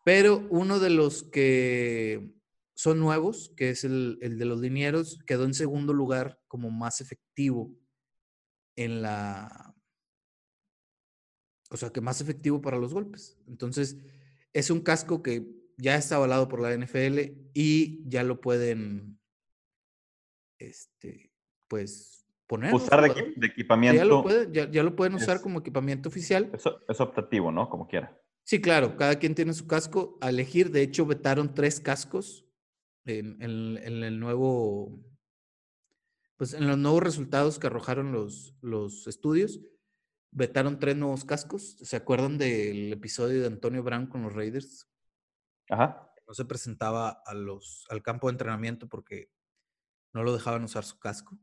pero uno de los que son nuevos, que es el, el de los linieros, quedó en segundo lugar como más efectivo en la, o sea, que más efectivo para los golpes. Entonces, es un casco que ya está avalado por la NFL y ya lo pueden, este, pues, poner. Usar de, equipamiento. Ya lo, pueden usar como equipamiento oficial. Es, optativo, ¿no? Como quiera. Sí, claro, cada quien tiene su casco a elegir. De hecho, vetaron tres cascos en, el nuevo, pues en los nuevos resultados que arrojaron los, los estudios. Vetaron tres nuevos cascos. ¿Se acuerdan del episodio de Antonio Brown con los Raiders? No se presentaba a los, al campo de entrenamiento porque no lo dejaban usar su casco.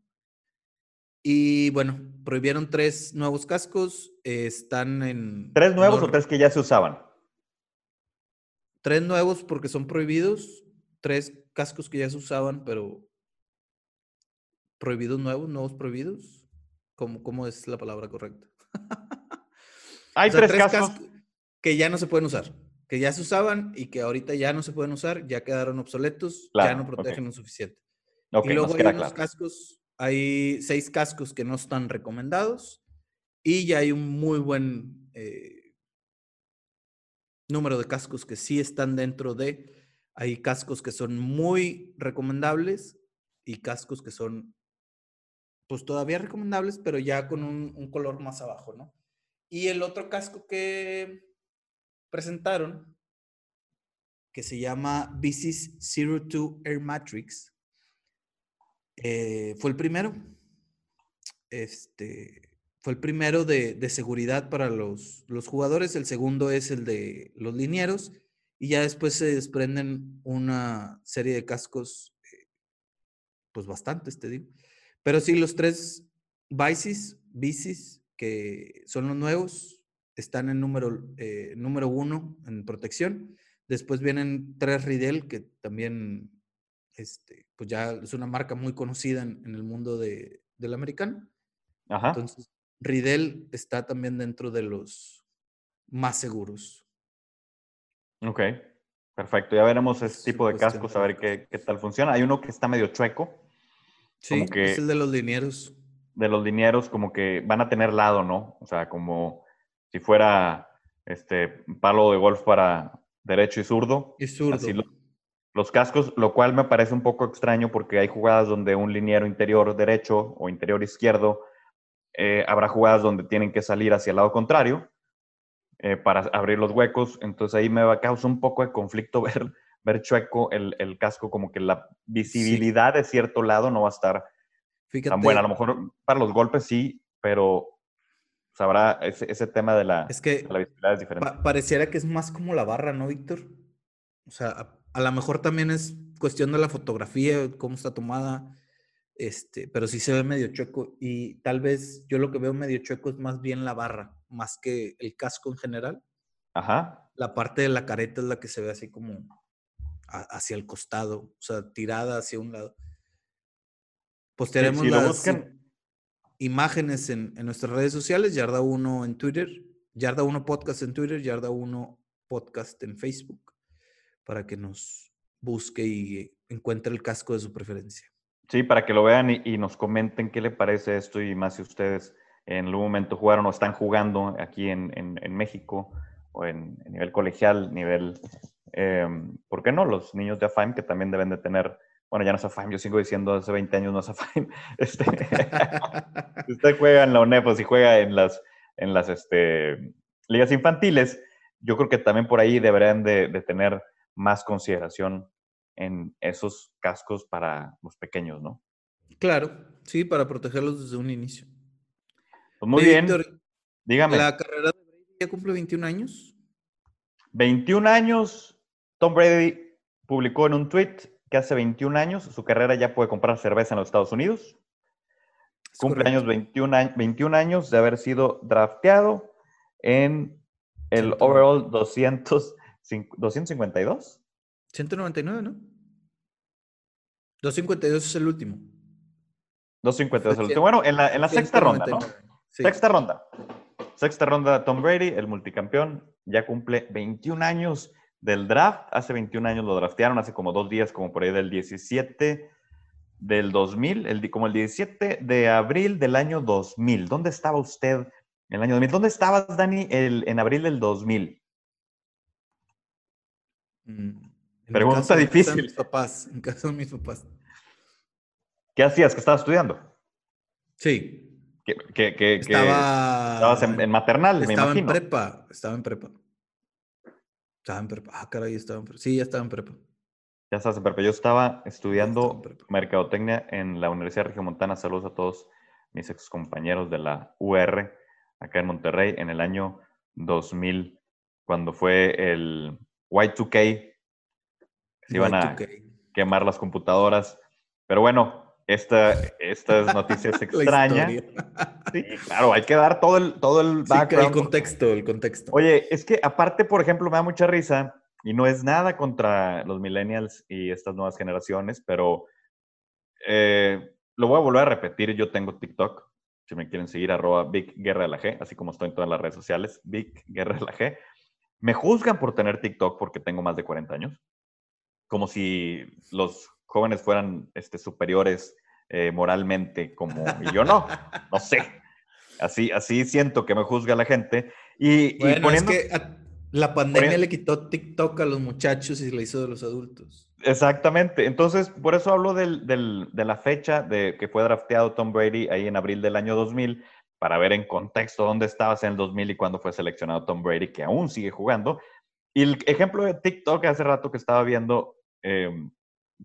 Y bueno, prohibieron tres nuevos cascos. están en. ¿Tres nuevos o tres que ya se usaban? Tres nuevos porque son prohibidos. Tres cascos que ya se usaban, pero. ¿Prohibidos nuevos? ¿Nuevos prohibidos? ¿Cómo, cómo es la palabra correcta? Hay tres, cascos que ya no se pueden usar que ya se usaban y que ahorita ya no se pueden usar, ya quedaron obsoletos, ya no protegen lo suficiente. y luego hay unos cascos, hay seis cascos que no están recomendados y ya hay un muy buen eh, número de cascos que sí están dentro de, hay cascos que son muy recomendables y cascos que son pues todavía recomendables, pero ya con un, color más abajo, ¿no? Y el otro casco que presentaron, que se llama Bicis Zero Two Air Matrix. Eh, fue el primero. este, fue el primero de, seguridad para los, los, jugadores, el segundo es el de los linieros y ya después se desprenden una serie de cascos, eh, pues bastantes, te digo. Pero sí, los tres bicis, bicis, que son los nuevos, están en número, eh, número uno en protección. Después vienen tres Ridel, que también este, pues ya es una marca muy conocida en, el mundo de, del americano. Ajá. Entonces, Ridel está también dentro de los más seguros. Ok, perfecto. Ya veremos ese tipo de cascos, a ver qué, qué, tal funciona. Hay uno que está medio chueco. Sí, que es el de los linieros. De los linieros, como que van a tener lado, ¿no? O sea, como si fuera este palo de golf para derecho y zurdo. Y zurdo. Así los cascos, lo cual me parece un poco extraño porque hay jugadas donde un liniero interior derecho o interior izquierdo, eh, habrá jugadas donde tienen que salir hacia el lado contrario eh, para abrir los huecos. Entonces ahí me va a causar un poco de conflicto ver, ver chueco el, el casco, como que la visibilidad de cierto lado no va a estar tan buena. A lo mejor para los golpes sí, pero sabrá ese, ese, tema de la, es que la visibilidad es diferente. pareciera que es más como la barra, ¿no, Víctor? O sea, a lo mejor también es cuestión de la fotografía, cómo está tomada, este, pero sí se ve medio chueco y tal vez yo lo que veo medio chueco es más bien la barra, más que el casco en general. Ajá. La parte de la careta es la que se ve así como hacia el costado, o sea, tirada hacia un lado. Postearemos las imágenes en, en, nuestras redes sociales, Yarda 1 en Twitter, Yarda 1 Podcast en Twitter, Yarda 1 Podcast en Facebook para que nos busque y encuentre el casco de su preferencia. Sí, para que lo vean y, nos comenten qué le parece esto y más si ustedes en algún momento jugaron o están jugando aquí en, México o en, nivel colegial, nivel, em, ¿por qué no? Los niños de AFAIM que también deben de tener, bueno, ya no es AFAIM, yo sigo diciendo hace 20 años no es AFAIM. Este, si usted juega en la UNEP o si juega en las, en las este, ligas infantiles, yo creo que también por ahí deberían de tener más consideración en esos cascos para los pequeños, ¿no? Claro, sí, para protegerlos desde un inicio. Pues muy bien. Dígame. ¿La carrera de Brady ya cumple 21 años? 21 años. Tom Brady publicó en un tweet que hace 21 años su carrera ya puede comprar cerveza en los Estados Unidos. Cumple años 21, 21 años de haber sido drafteado en el overall 200 ¿252? 199, ¿no? 252 es el último. 252 es el último. Bueno, en la, sexta ronda, ¿no? Sexta ronda. Sexta ronda, Tom Brady, el multicampeón, ya cumple 21 años del draft. Hace 21 años lo draftearon, hace como dos días, como por ahí del 17 del 2000, el, como el 17 de abril del año 2000. ¿Dónde estaba usted en el año 2000? ¿Dónde estabas, Dani, el, en abril del 2000? Mm, Pregunta difícil. En papás, en casa de mis papás. ¿Qué hacías? ¿Que estabas estudiando? Sí. Que, estabas en, maternal, me imagino. Estaba en prepa, estaba en prepa. Estaba en prepa. Ah, caray, estaba en prepa. Sí, ya estaba en prepa. Ya estabas en prepa. Yo estaba estudiando mercadotecnia en la Universidad Regiomontana. Saludos a todos mis ex compañeros de la UR acá en Monterrey en el año 2000, cuando fue el, Y2K, se iban a quemar las computadoras. Pero bueno, esta, esta noticia es extraña. sí, claro, hay que dar todo el, todo el background. el contexto, el contexto. Oye, es que aparte, por ejemplo, me da mucha risa, y no es nada contra los millennials y estas nuevas generaciones, pero eh, lo voy a volver a repetir, yo tengo TikTok, si me quieren seguir, arroba Big Guerra de la G, así como estoy en todas las redes sociales, Big Guerra de la G. Me juzgan por tener TikTok porque tengo más de 40 años, como si los jóvenes fueran este, superiores eh, moralmente, como y yo no, no sé. Así, así siento que me juzga la gente. Y, bueno, es que la pandemia le quitó TikTok a los muchachos y le hizo de los adultos. Exactamente. Entonces, por eso hablo del, del, de la fecha de que fue drafteado Tom Brady ahí en abril del año 2000, para ver en contexto dónde estabas en el 2000 y cuándo fue seleccionado Tom Brady, que aún sigue jugando. Y el ejemplo de TikTok hace rato que estaba viendo em,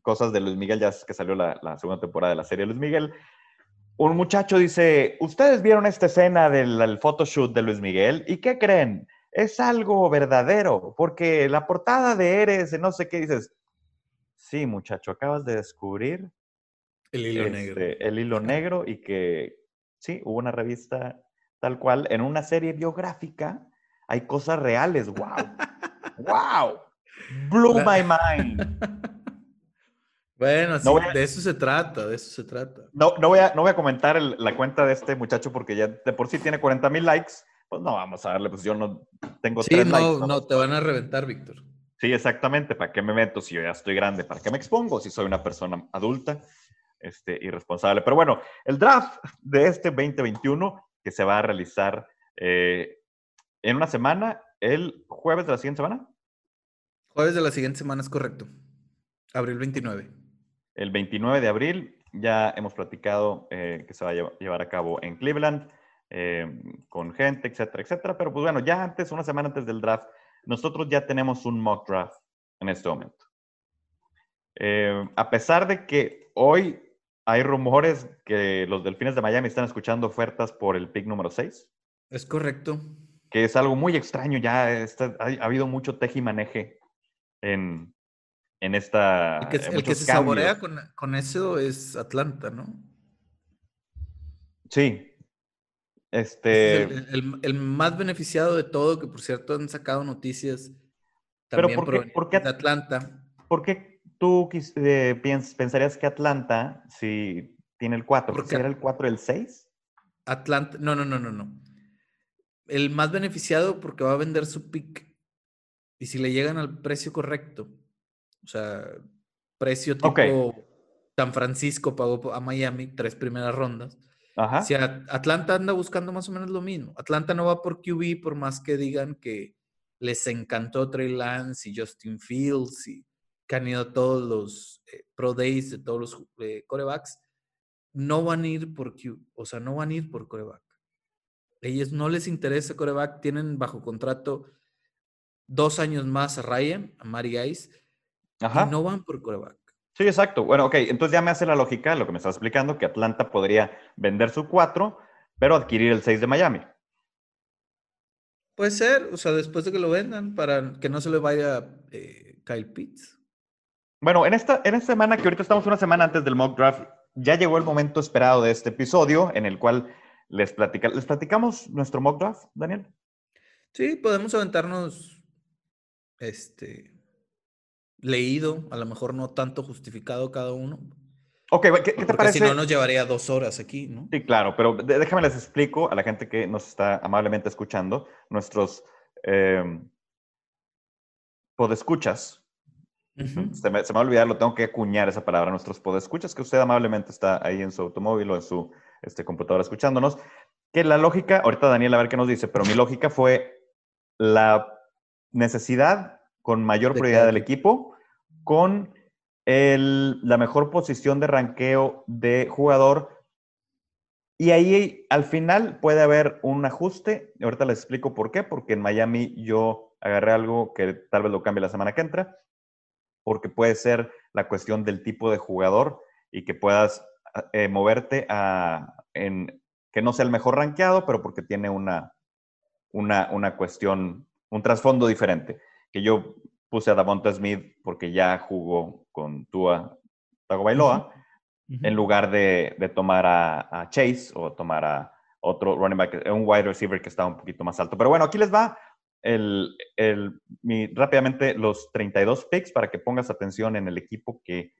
cosas de Luis Miguel, ya que salió la, segunda temporada de la serie Luis Miguel, un muchacho dice, ¿ustedes vieron esta escena del photoshoot de Luis Miguel? ¿Y qué creen? Es algo verdadero, porque la portada de Eres, no sé qué, dices, sí, muchacho, acabas de descubrir el hilo negro. Este, el hilo negro y que sí, hubo una revista tal cual, en una serie biográfica hay cosas reales, wow, wow, blew my mind. Bueno, de eso se trata, de eso se trata. No, no, voy, a, no voy a comentar la cuenta de este muchacho porque ya de por sí tiene 40 mil likes. Pues no, vamos a darle, pues yo no tengo sí, no, no, te van a reventar, Víctor. Sí, exactamente. ¿Para qué me meto si yo ya estoy grande? ¿Para qué me expongo si soy una persona adulta este, y responsable? Pero bueno, el draft de este 2021 que se va a realizar eh, en una semana, el jueves de la siguiente semana. Jueves de la siguiente semana es correcto. Abril 29 el 29 de abril. Ya hemos platicado eh, que se va a llevar a cabo en Cleveland eh, con gente, etcétera, etcétera. Pero pues bueno, ya antes, una semana antes del draft, nosotros ya tenemos un mock draft en este momento. Eh, a pesar de que hoy hay rumores que los Delfines de Miami están escuchando ofertas por el pick número 6. Es correcto. Que es algo muy extraño, ya ha, ha, habido mucho tejimaneje en, en esta... El que, se saborea con, eso es Atlanta, ¿no? Sí. Este... el, más beneficiado de todo, que por cierto han sacado noticias también Pero ¿por qué, de Atlanta. ¿Por qué tú eh, pensarías que Atlanta, si tiene el 4, porque era el 4 el 6? Atlanta, no, no, no, no, no. El más beneficiado porque va a vender su pick. Y si le llegan al precio correcto, o sea, precio tipo San Francisco pagó a Miami tres primeras rondas. Ajá. Si Atlanta anda buscando más o menos lo mismo. Atlanta no va por QB por más que digan que les encantó Trey Lance y Justin Fields y que han ido todos los eh, Pro Days de todos los eh, corebacks. No van a ir por QB, o sea, no van a ir por coreback. Ellos no les interesa coreback, tienen bajo contrato dos años más a Ryan, a Mari Ice Ajá. no van por coreback. Sí, exacto. Bueno, ok, entonces ya me hace la lógica lo que me estás explicando, que Atlanta podría vender su 4, pero adquirir el 6 de Miami. Puede ser, o sea, después de que lo vendan, para que no se le vaya eh, Kyle Pitts. Bueno, en esta, en esta semana, que ahorita estamos una semana antes del mock draft, ya llegó el momento esperado de este episodio en el cual les, platica, les platicamos nuestro mock draft, Daniel. Sí, podemos aventarnos este, leído, a lo mejor no tanto justificado cada uno. Ok, ¿qué, te parece? Si no, nos llevaría dos horas aquí, ¿no? Sí, claro, pero déjame les explico a la gente que nos está amablemente escuchando, nuestros eh, podescuchas. Se, me, se, me, va a olvidar, lo tengo que acuñar esa palabra, nuestros podescuchas, que usted amablemente está ahí en su automóvil o en su este, computadora escuchándonos. Que la lógica, ahorita Daniel a ver qué nos dice, pero mi lógica fue la necesidad con mayor prioridad del equipo, con la mejor posición de ranqueo de jugador. Y ahí al final puede haber un ajuste. Ahorita les explico por qué. Porque en Miami yo agarré algo que tal vez lo cambie la semana que entra. Porque puede ser la cuestión del tipo de jugador y que puedas eh, moverte a, en, que no sea el mejor rankeado, pero porque tiene una, una, una cuestión, un trasfondo diferente. Que yo puse a Davonta Smith porque ya jugó con Tua Tagovailoa, en lugar de, tomar a, Chase o tomar a otro running back, un wide receiver que está un poquito más alto. Pero bueno, aquí les va el, rápidamente los 32 picks para que pongas atención en el equipo que,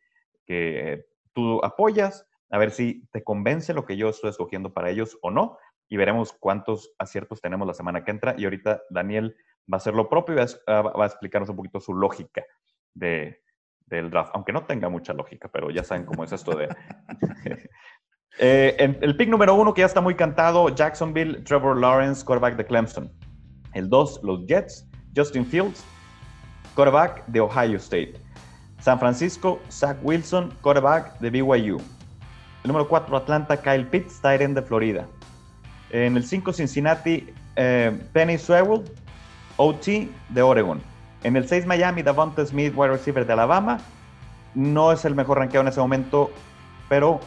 que tú apoyas, a ver si te convence lo que yo estoy escogiendo para ellos o no, y veremos cuántos aciertos tenemos la semana que entra. Y ahorita Daniel va a hacer lo propio y va a, explicarnos un poquito su lógica de, del draft, aunque no tenga mucha lógica, pero ya saben cómo es esto de... eh, el pick número uno, que ya está muy cantado, Jacksonville, Trevor Lawrence, quarterback de Clemson. El dos, los Jets, Justin Fields, quarterback de Ohio State. San Francisco, Zach Wilson, quarterback de BYU. El número 4, Atlanta, Kyle Pitts, tight de Florida. En el 5, Cincinnati, eh, Penny Sewell, OT de Oregon. En el 6 Miami, Davante Smith, wide receiver de Alabama. No es el mejor rankeado en ese momento, pero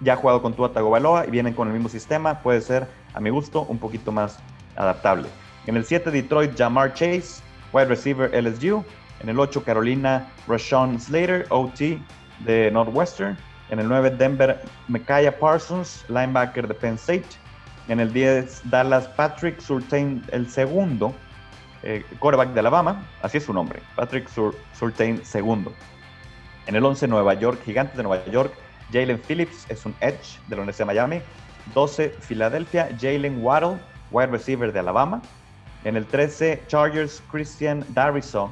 ya ha jugado con Tua Tagovailoa y vienen con el mismo sistema, puede ser, a mi gusto, un poquito más adaptable. En el 7, Detroit, Jamar Chase, wide receiver LSU. En el 8, Carolina, Rashawn Slater, OT de Northwestern. En el 9, Denver, Micaiah Parsons, linebacker de Penn State. En el 10, Dallas, Patrick Surtain, el segundo, eh, quarterback de Alabama. Así es su nombre, Patrick Surtain, segundo. En el 11, Nueva York, Gigantes de Nueva York, Jalen Phillips es un edge de la Universidad de Miami. 12, Filadelfia, Jalen Waddle, wide receiver de Alabama. En el 13, Chargers, Christian Darrisaw,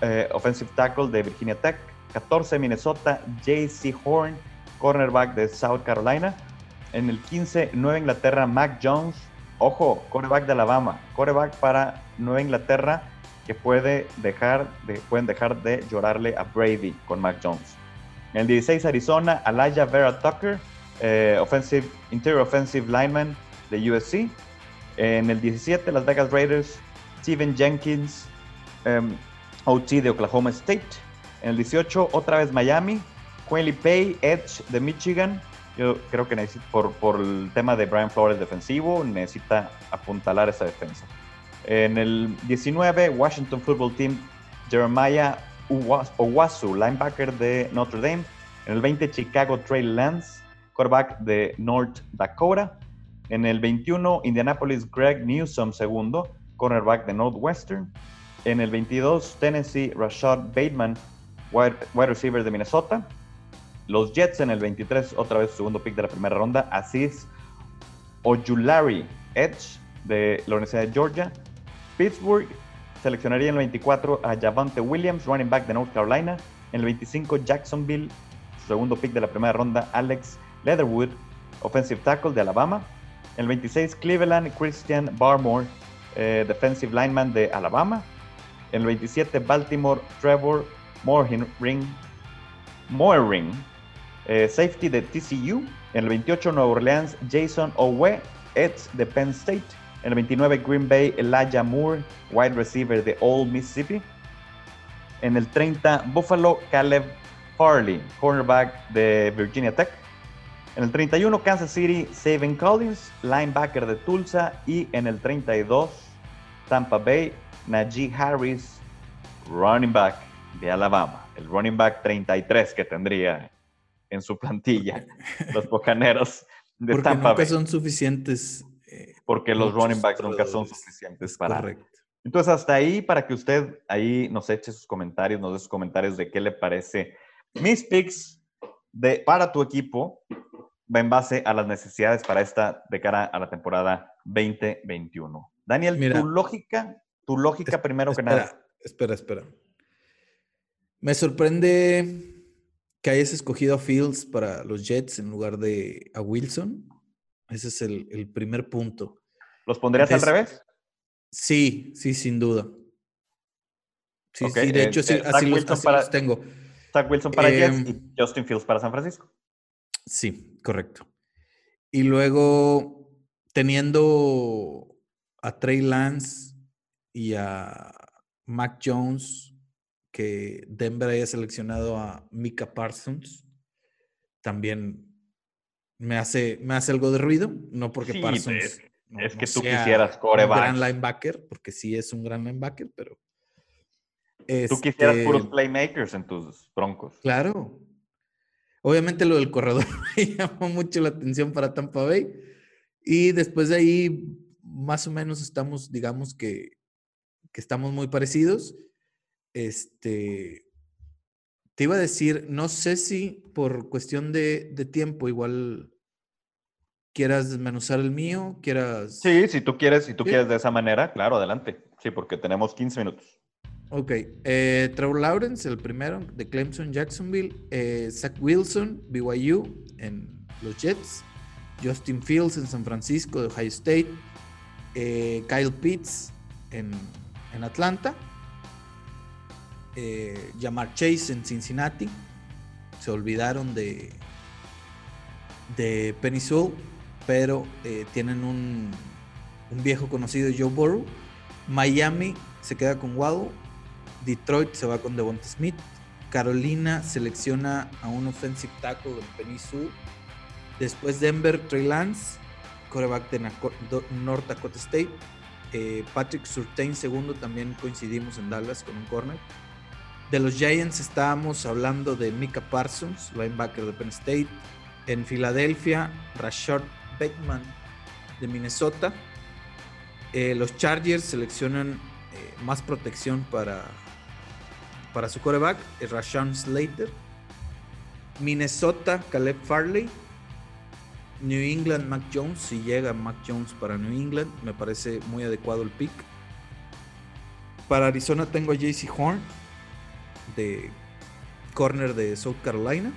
eh, offensive tackle de Virginia Tech. 14, Minnesota, JC Horn, cornerback de South Carolina. En el 15, Nueva Inglaterra, Mac Jones, ojo, cornerback de Alabama, cornerback para Nueva Inglaterra que puede dejar de, pueden dejar de llorarle a Brady con Mac Jones. En el 16, Arizona, Alaya Vera Tucker, eh, offensive, interior offensive lineman de USC. En el 17, Las Vegas Raiders, Steven Jenkins, em, OT de Oklahoma State. En el 18, otra vez Miami, Quayle Pay, Edge de Michigan. Yo creo que necesita, por, por el tema de Brian Flores defensivo, necesita apuntalar esa defensa. En el 19, Washington Football Team, Jeremiah Owasu, linebacker de Notre Dame. En el 20, Chicago Trey Lance, quarterback de North Dakota. En el 21, Indianapolis Greg Newsom, segundo, cornerback de Northwestern. En el 22, Tennessee Rashad Bateman, wide, receiver de Minnesota. Los Jets en el 23, otra vez segundo pick de la primera ronda, Aziz Ojulari, Edge de la Universidad de Georgia. Pittsburgh seleccionaría en el 24 a Javante Williams, running back de North Carolina. En el 25, Jacksonville, segundo pick de la primera ronda, Alex Leatherwood, offensive tackle de Alabama. El 26, Cleveland, Christian Barmore, eh, defensive lineman de Alabama. El 27, Baltimore, Trevor Moorring eh, safety de TCU. El 28, Nueva Orleans, Jason Owe, Edge de Penn State. El 29, Green Bay, Elijah Moore, wide receiver de Old Mississippi. En el 30, Buffalo, Caleb Farley, cornerback de Virginia Tech. En el 31, Kansas City, Saban Collins, linebacker de Tulsa. Y en el 32, Tampa Bay, Najee Harris, running back de Alabama. El running back 33 que tendría en su plantilla los bocaneros de Porque Tampa nunca son suficientes porque los running backs nunca son suficientes para. Correcto. Entonces, hasta ahí, para que usted ahí nos eche sus comentarios, nos dé sus comentarios de qué le parece mis picks de, para tu equipo en base a las necesidades para esta de cara a la temporada 2021. Daniel, tu lógica, tu lógica primero que nada. Espera, espera. Me sorprende que hayas escogido a Fields para los Jets en lugar de a Wilson. Ese es el, primer punto. ¿Los pondrías al revés? Sí, sí, sin duda. Sí, sí de hecho, eh, así, los, tengo. Zach Wilson para Jets y em, Justin Fields para San Francisco. Sí, correcto. Y luego, teniendo a Trey Lance y a Mac Jones, que Denver haya seleccionado a Mika Parsons, también me hace, me hace algo de ruido, no porque Parsons. Es, que tú quisieras coreback. Un gran linebacker, porque sí es un gran linebacker, pero. tú quisieras puros este playmakers en tus broncos. Claro. Obviamente lo del corredor me llamó mucho la atención para Tampa Bay. Y después de ahí, más o menos estamos, digamos que, que estamos muy parecidos. Este, te iba a decir, no sé si por cuestión de, tiempo igual quieras desmenuzar el mío, quieras... Sí, si tú quieres, si tú quieres de esa manera, claro, adelante. Sí, porque tenemos 15 minutos. Ok. Eh, Trevor Lawrence, el primero, de Clemson, Jacksonville. Eh, Zach Wilson, BYU, en los Jets. Justin Fields, en San Francisco, de Ohio State. Eh, Kyle Pitts, en, en Atlanta eh, Jamar Chase en Cincinnati. Se olvidaron de, de Penny pero eh, tienen un, un, viejo conocido, Joe Burrow. Miami se queda con Waddle. Detroit se va con Devonta Smith. Carolina selecciona a un offensive tackle de Penny Después Denver, Trey Lance, coreback de North Dakota State. Eh, Patrick Surtain, segundo, también coincidimos en Dallas con un corner. De los Giants estábamos hablando de Mika Parsons, linebacker de Penn State. En Filadelfia, Rashard Bateman de Minnesota. Eh, los Chargers seleccionan eh, más protección para, para su coreback, Rashawn Slater. Minnesota, Caleb Farley. New England, Mac Jones. Si llega Mac Jones para New England, me parece muy adecuado el pick. Para Arizona tengo a JC Horn, de corner de South Carolina.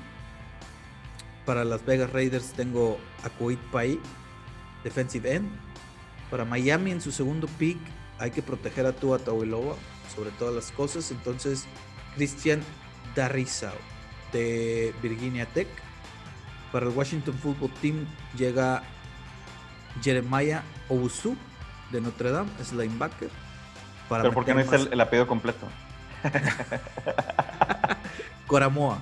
Para Las Vegas Raiders tengo a Kuwait Pai, defensive end. Para Miami en su segundo pick hay que proteger a Tua Tagovailoa sobre todas las cosas. Entonces, Christian Darrizao de Virginia Tech. Para el Washington Football Team llega Jeremiah Ousu de Notre Dame, es linebacker. Para ¿Pero por qué no es el, apellido completo? Coramoa.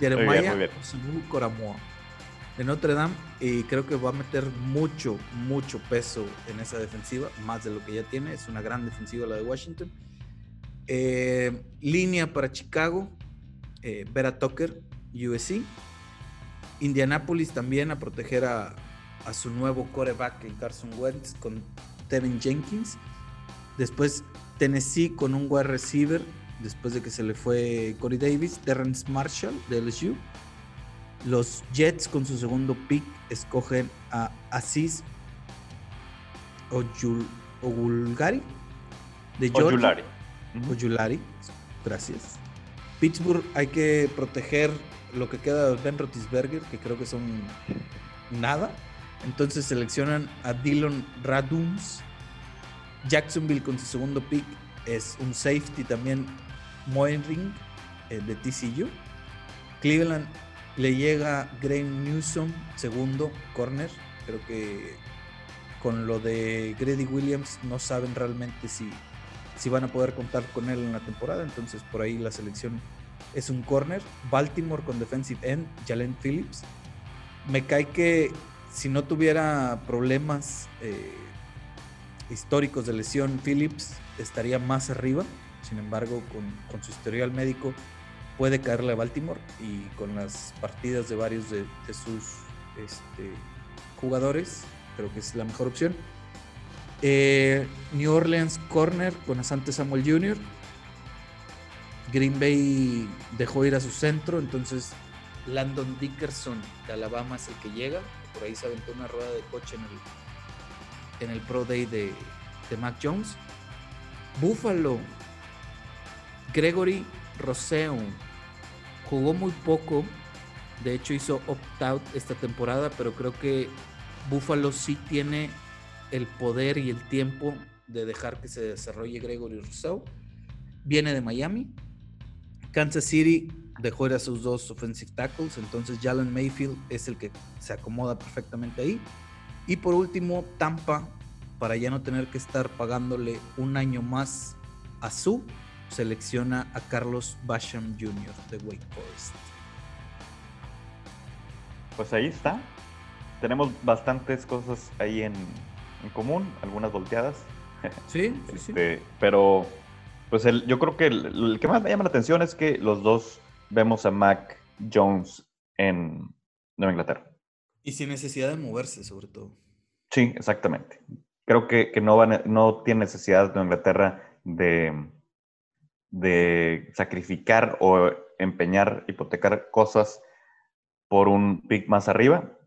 Jeremiah Ousu Coramoa de Notre Dame y creo que va a meter mucho, mucho peso en esa defensiva, más de lo que ya tiene. Es una gran defensiva la de Washington. Eh, línea para Chicago, eh, Vera Tucker, USC. Indianapolis también a proteger a, su nuevo coreback, en Carson Wentz, con Tevin Jenkins. Después Tennessee con un wide receiver, después de que se le fue Corey Davis, Terrence Marshall de LSU. Los Jets con su segundo pick escogen a Aziz Ogulgari de Georgia. Gracias. Pittsburgh hay que proteger lo que queda de Ben Rotisberger, que creo que son nada. Entonces seleccionan a Dylan Raduns. Jacksonville con su segundo pick es un safety también, Moenring eh, de TCU. Cleveland le llega Graham Newsom, segundo corner. Creo que con lo de Grady Williams no saben realmente si, si van a poder contar con él en la temporada. Entonces por ahí la selección es un corner. Baltimore con defensive end, Jalen Phillips. Me cae que si no tuviera problemas eh, históricos de lesión, Phillips estaría más arriba. Sin embargo, con, su historial médico puede caerle a Baltimore y con las partidas de varios de, sus este, jugadores, creo que es la mejor opción. Eh, New Orleans Corner con Asante Samuel Jr. Green Bay dejó ir a su centro, entonces Landon Dickerson de Alabama es el que llega. Por ahí se aventó una rueda de coche en el, en el Pro Day de, de Mac Jones. Buffalo, Gregory Roseum jugó muy poco. De hecho, hizo opt-out esta temporada, pero creo que Buffalo sí tiene el poder y el tiempo de dejar que se desarrolle Gregory Rousseau. Viene de Miami, Kansas City dejó ir a sus dos offensive tackles, entonces Jalen Mayfield es el que se acomoda perfectamente ahí. Y por último, Tampa, para ya no tener que estar pagándole un año más a su, selecciona a Carlos Basham Jr. de Wake Forest. Pues ahí está. Tenemos bastantes cosas ahí en, común, algunas volteadas. Sí, sí, sí. Este, pero pues el, yo creo que el, que más me llama la atención es que los dos vemos a Mac Jones en Nueva Inglaterra. Y sin necesidad de moverse, sobre todo. Sí, exactamente. Creo que, no, van, no tiene necesidad de Inglaterra de, de sacrificar o empeñar, hipotecar cosas por un pick más arriba.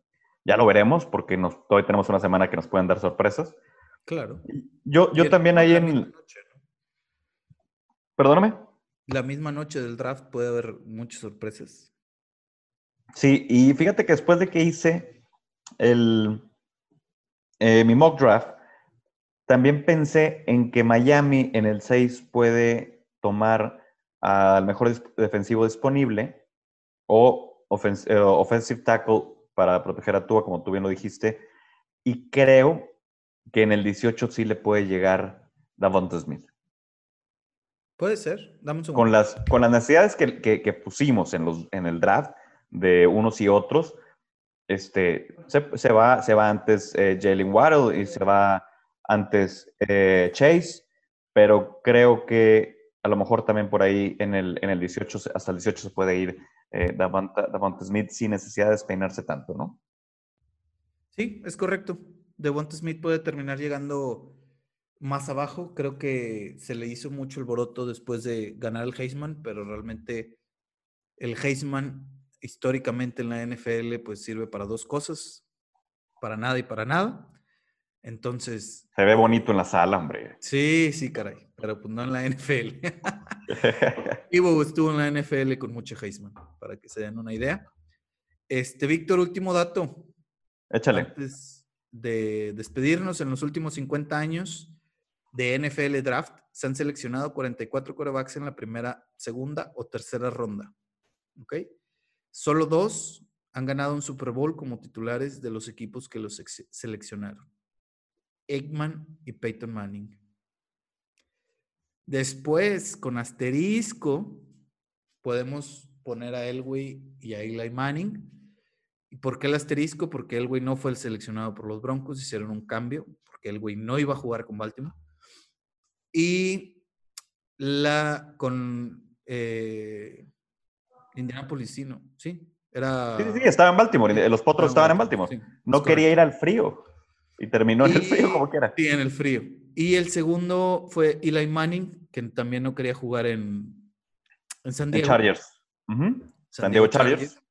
Ya lo veremos porque nos, todavía tenemos una semana que nos pueden dar sorpresas. Claro. Yo, yo también ahí en... Perdóname. La misma noche del draft puede haber muchas sorpresas. Sí, y fíjate que después de que hice el, eh, mi mock draft, también pensé en que Miami en el 6 puede tomar al mejor defensivo disponible o eh, offensive tackle para proteger a Tua, como tú bien lo dijiste. Y creo que en el 18 sí le puede llegar Davonta Smith. Puede ser, dame un Con las, con las necesidades que, pusimos en, los, en el draft de unos y otros, este, se, va, se va antes eh, Jalen Waddle y se va antes eh, Chase, pero creo que a lo mejor también por ahí en el, en el 18, hasta el 18 se puede ir eh, Smith sin necesidad de despeinarse tanto, ¿no? Sí, es correcto. Devonta Smith puede terminar llegando más abajo. Creo que se le hizo mucho el boroto después de ganar el Heisman, pero realmente el Heisman históricamente en la NFL pues sirve para dos cosas, para nada y para nada. Entonces... Se ve bonito en la sala, hombre. Sí, sí, caray, pero pues no en la NFL. Ivo estuvo en la NFL con mucho Heisman, para que se den una idea. Este, Víctor, último dato. Échale. Antes de despedirnos, en los últimos 50 años de NFL Draft se han seleccionado 44 corebacks en la primera, segunda o tercera ronda. ¿Ok? Solo dos han ganado un Super Bowl como titulares de los equipos que los seleccionaron. Eggman y Peyton Manning. Después, con asterisco, podemos poner a Elway y a Eli Manning. ¿Y por qué el asterisco? Porque Elway no fue el seleccionado por los Broncos, hicieron un cambio, porque Elway no iba a jugar con Baltimore. Y la con eh, Indianapolis, sí, ¿no? Sí, era... Sí, sí, estaba en Baltimore. Los potros estaban en Baltimore. no quería ir al frío. Y terminó en el frío como quiera. Sí, en el frío. Y el segundo fue Eli Manning, que también no quería jugar en, en San Diego. Chargers. San, Diego, Chargers.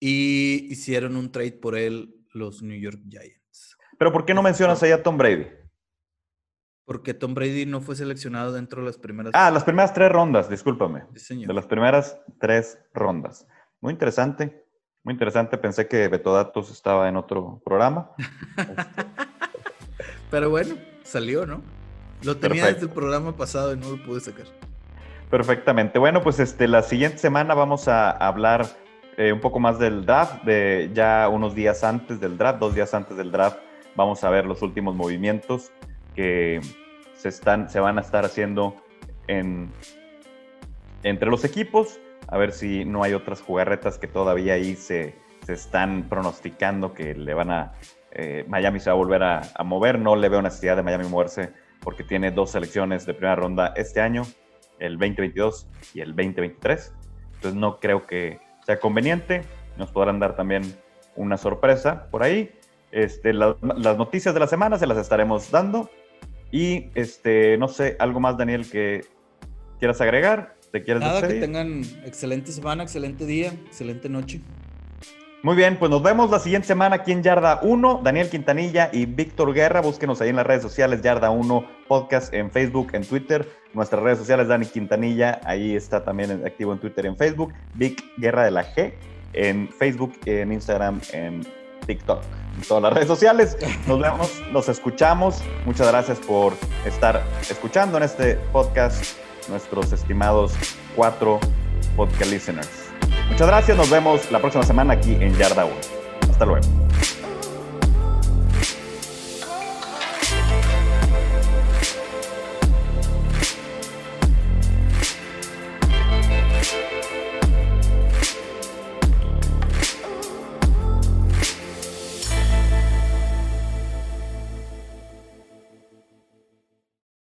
Y hicieron un trade por él los New York Giants. Pero ¿por qué no mencionas ahí a Tom Brady? Porque Tom Brady no fue seleccionado dentro de las primeras. Ah, las primeras tres rondas, discúlpame. De las primeras tres rondas. Muy interesante, muy interesante. Pensé que Betodatos estaba en otro programa. Pero bueno, salió, ¿no? Lo tenía desde el programa pasado y no lo pude sacar. Perfectamente. Bueno, pues este, la siguiente semana vamos a hablar eh, un poco más del draft, de ya unos días antes del draft, dos días antes del draft, vamos a ver los últimos movimientos que se, están, se van a estar haciendo en, entre los equipos, a ver si no hay otras jugarretas que todavía ahí se, se están pronosticando que le van a... Eh, Miami se va a volver a, mover, no le veo necesidad de Miami moverse porque tiene dos selecciones de primera ronda este año, el 2022 y el 2023. Entonces no creo que sea conveniente, nos podrán dar también una sorpresa por ahí. Este, las noticias de la semana se las estaremos dando y este, no sé, algo más, Daniel, que quieras agregar. ¿Te quieres Nada, que tengan excelente semana, excelente día, excelente noche. Muy bien, pues nos vemos la siguiente semana aquí en Yarda 1. Daniel Quintanilla y Víctor Guerra. Búsquenos ahí en las redes sociales, Yarda 1 Podcast en Facebook, en Twitter. Nuestras redes sociales, Dani Quintanilla, ahí está también activo en Twitter, en Facebook. Vic Guerra de la G, en Facebook, en Instagram, en TikTok, en todas las redes sociales. Nos vemos, nos escuchamos. Muchas gracias por estar escuchando en este podcast, nuestros estimados cuatro podcast listeners. Muchas gracias, nos vemos la próxima semana aquí en Yarda 1. Hasta luego.